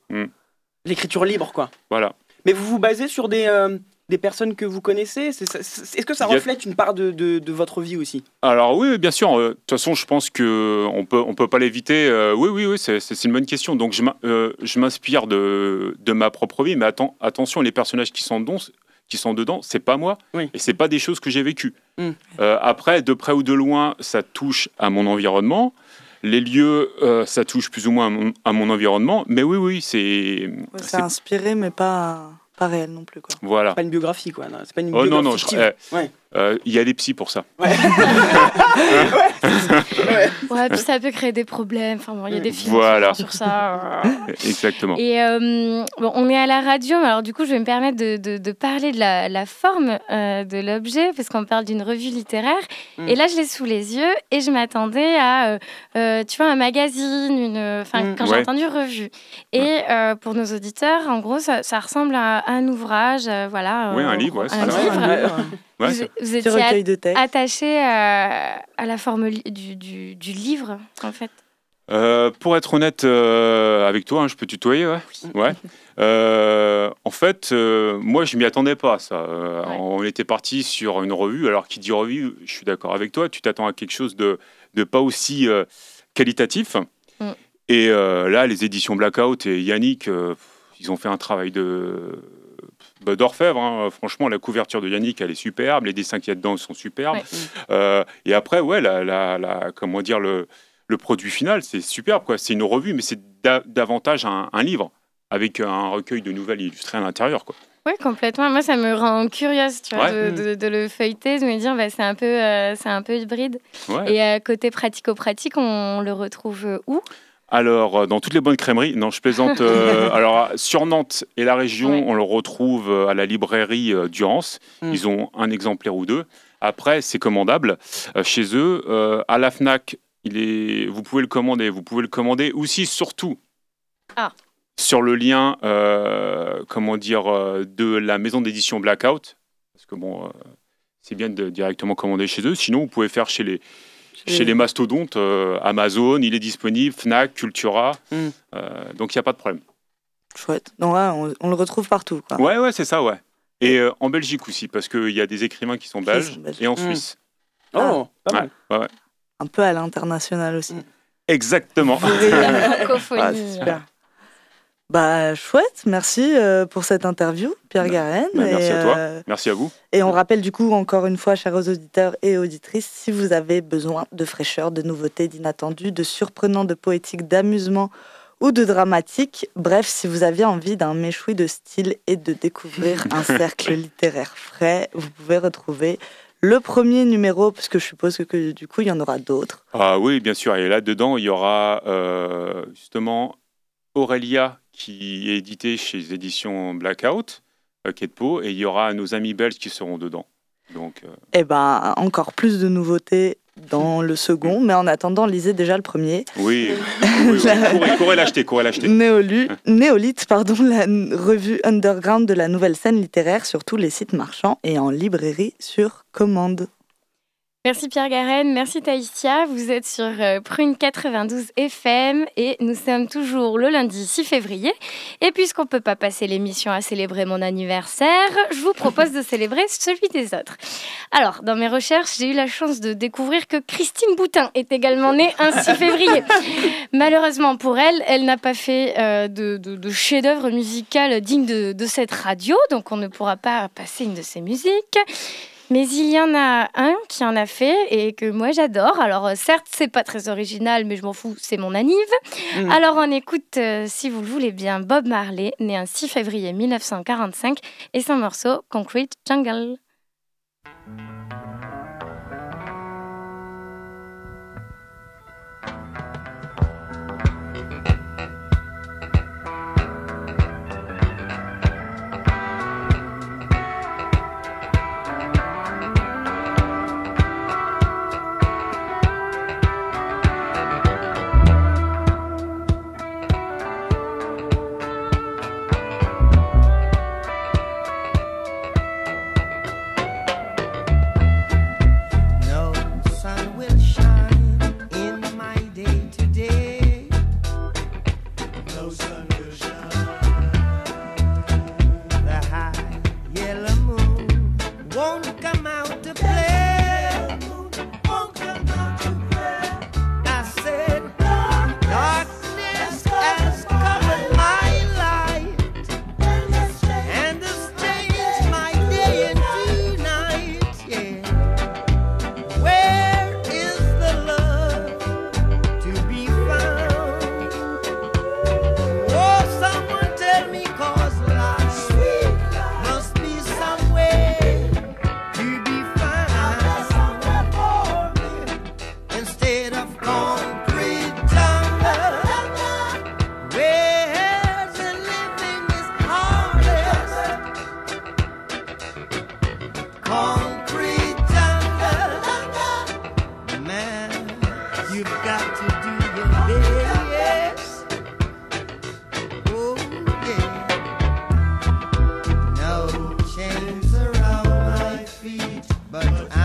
L'écriture libre, quoi. Voilà. Mais vous vous basez sur des, euh, des personnes que vous connaissez Est-ce que ça reflète une part de, de, votre vie aussi? Alors oui, bien sûr. Euh, de toute façon, je pense que on peut on peut pas l'éviter. Euh, oui, oui, oui, c'est une bonne question. Donc je m'inspire de, de ma propre vie, mais attention, les personnages qui sont dedans, qui sont dedans, c'est pas moi, oui. et c'est pas des choses que j'ai vécues. Après, de près ou de loin, ça touche à mon environnement. Les lieux, euh, ça touche plus ou moins à mon, environnement, mais oui, oui, c'est. c'est inspiré, mais pas, pas réel non plus. Quoi. Voilà. Pas une biographie, quoi. C'est pas une oh, non, non, je, ouais. Euh, il y a des psys pour ça. Ouais. ouais, puis ça peut créer des problèmes. Enfin, bon, il y a des films sur ça. Exactement. Et euh, bon, on est à la radio, alors du coup, je vais me permettre de, de, parler de la, la forme euh, de l'objet, parce qu'on parle d'une revue littéraire. Mm. Et là, je l'ai sous les yeux et je m'attendais à, tu vois, un magazine, une, enfin, mm. quand j'ai entendu revue. Et pour nos auditeurs, en gros, ça, ça ressemble à, un ouvrage, voilà. Oui, un livre, un livre. vous, vous, étiez attaché à, à, la forme du, du, du, livre, en fait euh, Pour être honnête euh, avec toi, hein, je peux tutoyer, ouais. ouais. Euh, en fait, moi, je m'y attendais pas. Ça, on était parti sur une revue. Alors, qui dit revue, je suis d'accord avec toi. Tu t'attends à quelque chose de, de pas aussi qualitatif. Mm. Et là, les éditions Blackout et Yannick, ils ont fait un travail de bah, d'orfèvre. Hein. Franchement, la couverture de Yannick, elle est superbe. Les dessins qu'il y a dedans sont superbes. Euh, et après, ouais, la, la, comment dire, le, le produit final, c'est superbe. Quoi. C'est une revue, mais c'est davantage un, livre avec un recueil de nouvelles illustrées à l'intérieur. Quoi. Oui, complètement. Moi, ça me rend curieuse tu vois, de, de, le feuilleter, de me dire bah, c'est un, peu, euh, c'est un peu hybride. Et à côté pratico-pratique, on le retrouve où? Alors, euh, dans toutes les bonnes crèmeries, non, je plaisante. Euh, alors, sur Nantes et la région, on le retrouve euh, à la librairie Durance. Mm. Ils ont un exemplaire ou deux. Après, c'est commandable chez eux. à la Fnac, il est, vous pouvez le commander. Vous pouvez le commander aussi, surtout. Ah. Sur le lien, comment dire, de la maison d'édition Blackout. Parce que bon, c'est bien de directement commander chez eux. Sinon, vous pouvez faire chez les chez les mastodontes, euh, Amazon, il est disponible, Fnac, Cultura, hmm. euh, donc il n'y a pas de problème. Chouette. Donc on, le retrouve partout. Quoi. Ouais, ouais, c'est ça, ouais. Et euh, en Belgique aussi, parce qu'il y a des écrivains qui sont belges, et en hmm. Suisse. Oh, pas mal. Ouais, Un peu à l'international aussi. Exactement. Ah, super. Bah chouette, merci euh, pour cette interview, Pierre bah, Garenne. Bah, merci à toi, euh, merci à vous. Et on rappelle du coup encore une fois, chers auditeurs et auditrices, si vous avez besoin de fraîcheur, de nouveautés, d'inattendus, de surprenants, de poétiques, d'amusement ou de dramatique, bref, si vous aviez envie d'un méchoui de style et de découvrir un cercle littéraire frais, vous pouvez retrouver le premier numéro, parce que je suppose que, du coup, il y en aura d'autres. Ah oui, bien sûr. Et là-dedans, il y aura euh, justement Aurélia qui est édité chez les éditions Blackout, euh, Quai de Pau, et il y aura nos amis belges qui seront dedans. Donc, euh... Eh ben, encore plus de nouveautés dans le second, mais en attendant, lisez déjà le premier. Oui, oui, courez, l'acheter, courez l'acheter. Néolithe, pardon, la revue underground de la nouvelle scène littéraire sur tous les sites marchands et en librairie sur commande. Merci Pierre Garenne, merci Taïsia. Vous êtes sur euh, Prune 92 FM et nous sommes toujours le lundi 6 février. Et puisqu'on ne peut pas passer l'émission à célébrer mon anniversaire, je vous propose de célébrer celui des autres. Alors, dans mes recherches, j'ai eu la chance de découvrir que Christine Boutin est également née un 6 février. Malheureusement pour elle, elle n'a pas fait euh, de, chef-d'œuvre musical digne de cette radio, donc on ne pourra pas passer une de ses musiques. Mais il y en a un qui en a fait et que moi j'adore. Alors euh, certes, c'est pas très original, mais je m'en fous, c'est mon anniv. Mm. Alors on écoute, euh, si vous le voulez bien, Bob Marley, né un 6 février 1945, et son morceau Concrete Jungle. but, I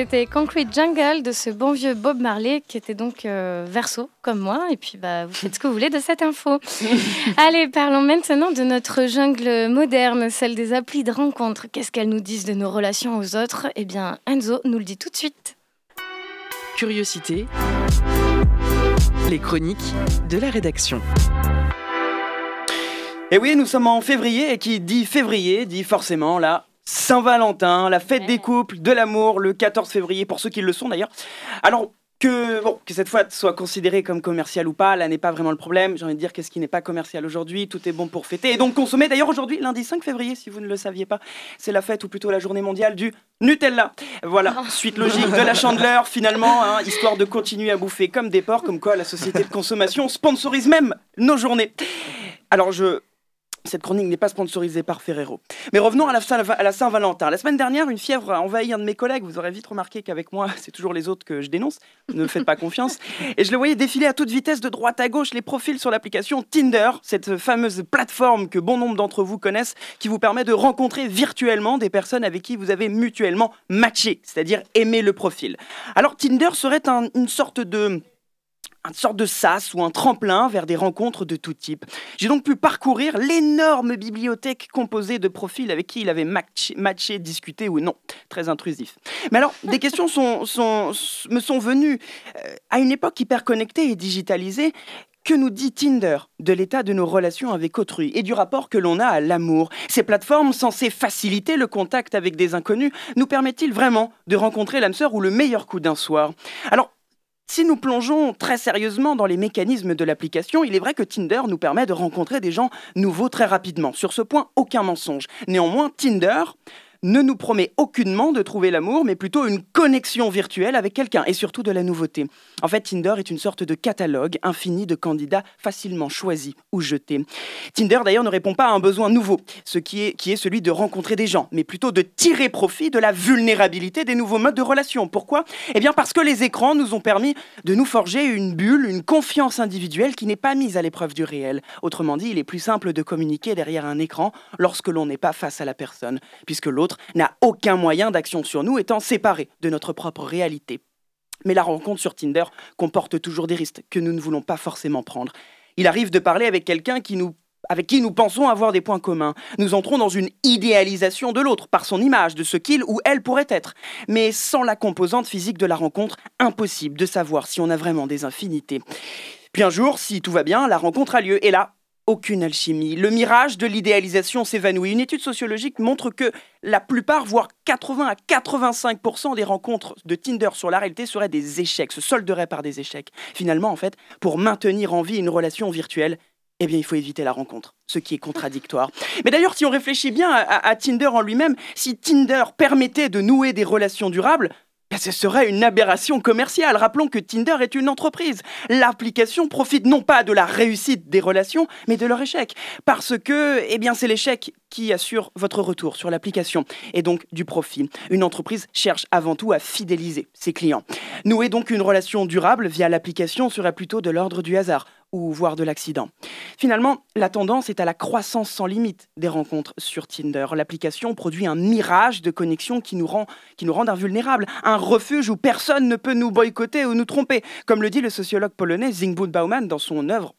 C'était Concrete Jungle de ce bon vieux Bob Marley qui était donc euh, verso comme moi. Et puis bah, vous faites ce que vous voulez de cette info. Allez, parlons maintenant de notre jungle moderne, celle des applis de rencontre. Qu'est-ce qu'elles nous disent de nos relations aux autres? Eh bien, Enzo nous le dit tout de suite. Curiosité. Les chroniques de la rédaction. Et oui, nous sommes en février et qui dit février dit forcément là Saint-Valentin, la fête des couples, de l'amour, le 14 février, pour ceux qui le sont d'ailleurs. Alors, que, bon, que cette fois soit considérée comme commerciale ou pas, là n'est pas vraiment le problème. J'ai envie de dire qu'est-ce qui n'est pas commercial aujourd'hui, tout est bon pour fêter et donc consommer. D'ailleurs aujourd'hui, lundi 5 février, si vous ne le saviez pas, c'est la fête ou plutôt la journée mondiale du Nutella. Voilà, suite logique de la chandeleur finalement, hein, histoire de continuer à bouffer comme des porcs, comme quoi la société de consommation sponsorise même nos journées. Alors je cette chronique n'est pas sponsorisée par Ferrero. Mais revenons à la, Saint-Valentin. La semaine dernière, une fièvre a envahi un de mes collègues. Vous aurez vite remarqué qu'avec moi, c'est toujours les autres que je dénonce. Ne me faites pas confiance. Et je le voyais défiler à toute vitesse de droite à gauche les profils sur l'application Tinder, cette fameuse plateforme que bon nombre d'entre vous connaissent, qui vous permet de rencontrer virtuellement des personnes avec qui vous avez mutuellement matché, c'est-à-dire aimé le profil. Alors Tinder serait une sorte de une sorte de sas ou un tremplin vers des rencontres de tout type. J'ai donc pu parcourir l'énorme bibliothèque composée de profils avec qui il avait matché, discuté ou non. Très intrusif. Mais alors, des questions sont, me sont venues. Euh, à une époque hyper connectée et digitalisée, que nous dit Tinder de l'état de nos relations avec autrui et du rapport que l'on a à l'amour? Ces plateformes censées faciliter le contact avec des inconnus nous permettent-ils vraiment de rencontrer l'âme sœur ou le meilleur coup d'un soir? Alors, si nous plongeons très sérieusement dans les mécanismes de l'application, il est vrai que Tinder nous permet de rencontrer des gens nouveaux très rapidement. Sur ce point, aucun mensonge. Néanmoins, Tinder ne nous promet aucunement de trouver l'amour, mais plutôt une connexion virtuelle avec quelqu'un et surtout de la nouveauté. En fait, Tinder est une sorte de catalogue infini de candidats facilement choisis ou jetés. Tinder d'ailleurs ne répond pas à un besoin nouveau, ce qui est, qui est celui de rencontrer des gens, mais plutôt de tirer profit de la vulnérabilité des nouveaux modes de relation. Pourquoi? Eh bien parce que les écrans nous ont permis de nous forger une bulle, une confiance individuelle qui n'est pas mise à l'épreuve du réel. Autrement dit, il est plus simple de communiquer derrière un écran lorsque l'on n'est pas face à la personne, puisque l'autre n'a aucun moyen d'action sur nous étant séparé de notre propre réalité. Mais la rencontre sur Tinder comporte toujours des risques que nous ne voulons pas forcément prendre. Il arrive de parler avec quelqu'un avec qui nous pensons avoir des points communs. Nous entrons dans une idéalisation de l'autre par son image, de ce qu'il ou elle pourrait être. Mais sans la composante physique de la rencontre, impossible de savoir si on a vraiment des infinités. Puis un jour, si tout va bien, la rencontre a lieu. Et là, aucune alchimie. Le mirage de l'idéalisation s'évanouit. Une étude sociologique montre que la plupart, voire 80 à 85% des rencontres de Tinder sur la réalité seraient des échecs, se solderaient par des échecs. Finalement, en fait, pour maintenir en vie une relation virtuelle, eh bien, il faut éviter la rencontre, ce qui est contradictoire. Mais d'ailleurs, si on réfléchit bien à Tinder en lui-même, si Tinder permettait de nouer des relations durables, ce serait une aberration commerciale. Rappelons que Tinder est une entreprise. L'application profite non pas de la réussite des relations, mais de leur échec. Parce que, eh c'est l'échec qui assure votre retour sur l'application et donc du profit. Une entreprise cherche avant tout à fidéliser ses clients. Nouer donc une relation durable via l'application serait plutôt de l'ordre du hasard ou voire de l'accident. Finalement, la tendance est à la croissance sans limite des rencontres sur Tinder. L'application produit un mirage de connexion qui nous rend, qui nous rend invulnérables, un refuge où personne ne peut nous boycotter ou nous tromper, comme le dit le sociologue polonais Zygmunt Bauman dans son œuvre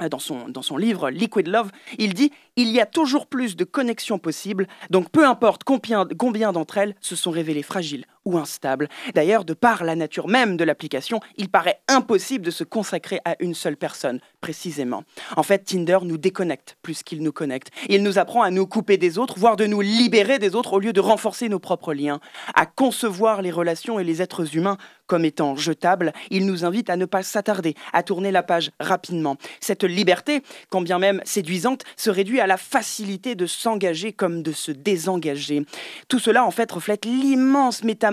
euh, dans son, dans son livre Liquid Love, il dit Il y a toujours plus de connexions possibles, donc peu importe combien, combien d'entre elles se sont révélées fragiles ou instables. D'ailleurs, de par la nature même de l'application, il paraît impossible de se consacrer à une seule personne, précisément. En fait, Tinder nous déconnecte plus qu'il nous connecte. Il nous apprend à nous couper des autres, voire de nous libérer des autres au lieu de renforcer nos propres liens, à concevoir les relations et les êtres humains comme étant jetables. Il nous invite à ne pas s'attarder, à tourner la page rapidement. Cette liberté, quand bien même séduisante, se réduit à la facilité de s'engager comme de se désengager. Tout cela, en fait, reflète l'immense métamorphose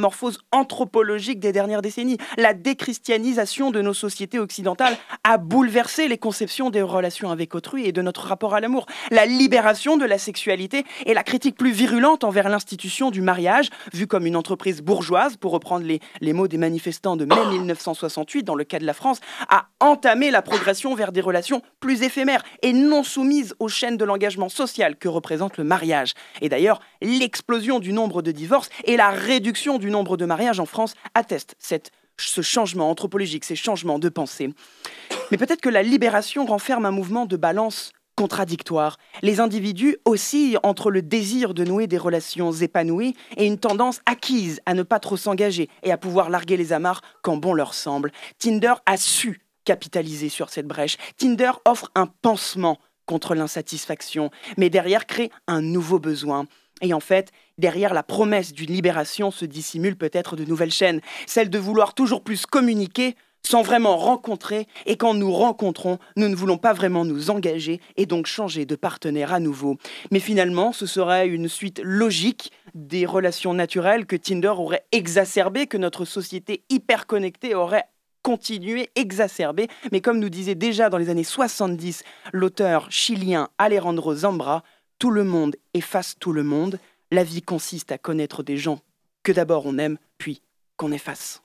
anthropologique des dernières décennies. La déchristianisation de nos sociétés occidentales a bouleversé les conceptions des relations avec autrui et de notre rapport à l'amour. La libération de la sexualité et la critique plus virulente envers l'institution du mariage, vue comme une entreprise bourgeoise, pour reprendre les, les mots des manifestants de mai 1968, dans le cas de la France, a entamé la progression vers des relations plus éphémères et non soumises aux chaînes de l'engagement social que représente le mariage. Et d'ailleurs, l'explosion du nombre de divorces et la réduction du du nombre de mariages en France atteste cette, ce changement anthropologique, ces changements de pensée. Mais peut-être que la libération renferme un mouvement de balance contradictoire. Les individus oscillent entre le désir de nouer des relations épanouies et une tendance acquise à ne pas trop s'engager et à pouvoir larguer les amarres quand bon leur semble. Tinder a su capitaliser sur cette brèche. Tinder offre un pansement contre l'insatisfaction, mais derrière crée un nouveau besoin. Et en fait, derrière la promesse d'une libération se dissimule peut-être de nouvelles chaînes, celle de vouloir toujours plus communiquer sans vraiment rencontrer, et quand nous rencontrons, nous ne voulons pas vraiment nous engager et donc changer de partenaire à nouveau. Mais finalement, ce serait une suite logique des relations naturelles que Tinder aurait exacerbées, que notre société hyper connectée aurait continué, exacerbé. Mais comme nous disait déjà dans les années 70 l'auteur chilien Alejandro Zambra, tout le monde efface tout le monde. La vie consiste à connaître des gens que d'abord on aime, puis qu'on efface.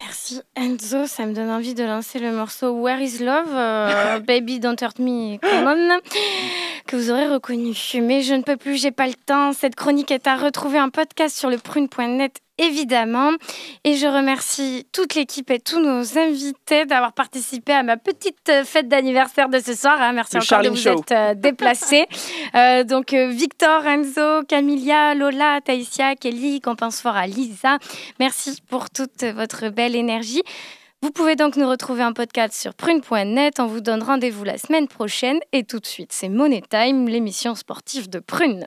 Merci Enzo, ça me donne envie de lancer le morceau Where is Love, euh, Baby Don't Hurt Me, come on, que vous aurez reconnu. Mais je ne peux plus, j'ai pas le temps. Cette chronique est à retrouver un podcast sur le prune.net évidemment. Et je remercie toute l'équipe et tous nos invités d'avoir participé à ma petite fête d'anniversaire de ce soir. Hein. Merci encore de vous être euh, déplacés. Euh, donc euh, Victor, Enzo, Camilia, Lola, Taïsia, Kelly, qu'on pense fort à Lisa. Merci pour toute votre belle énergie. Vous pouvez donc nous retrouver en podcast sur prune.net. On vous donne rendez-vous la semaine prochaine. Et tout de suite, c'est Money Time, l'émission sportive de Prune.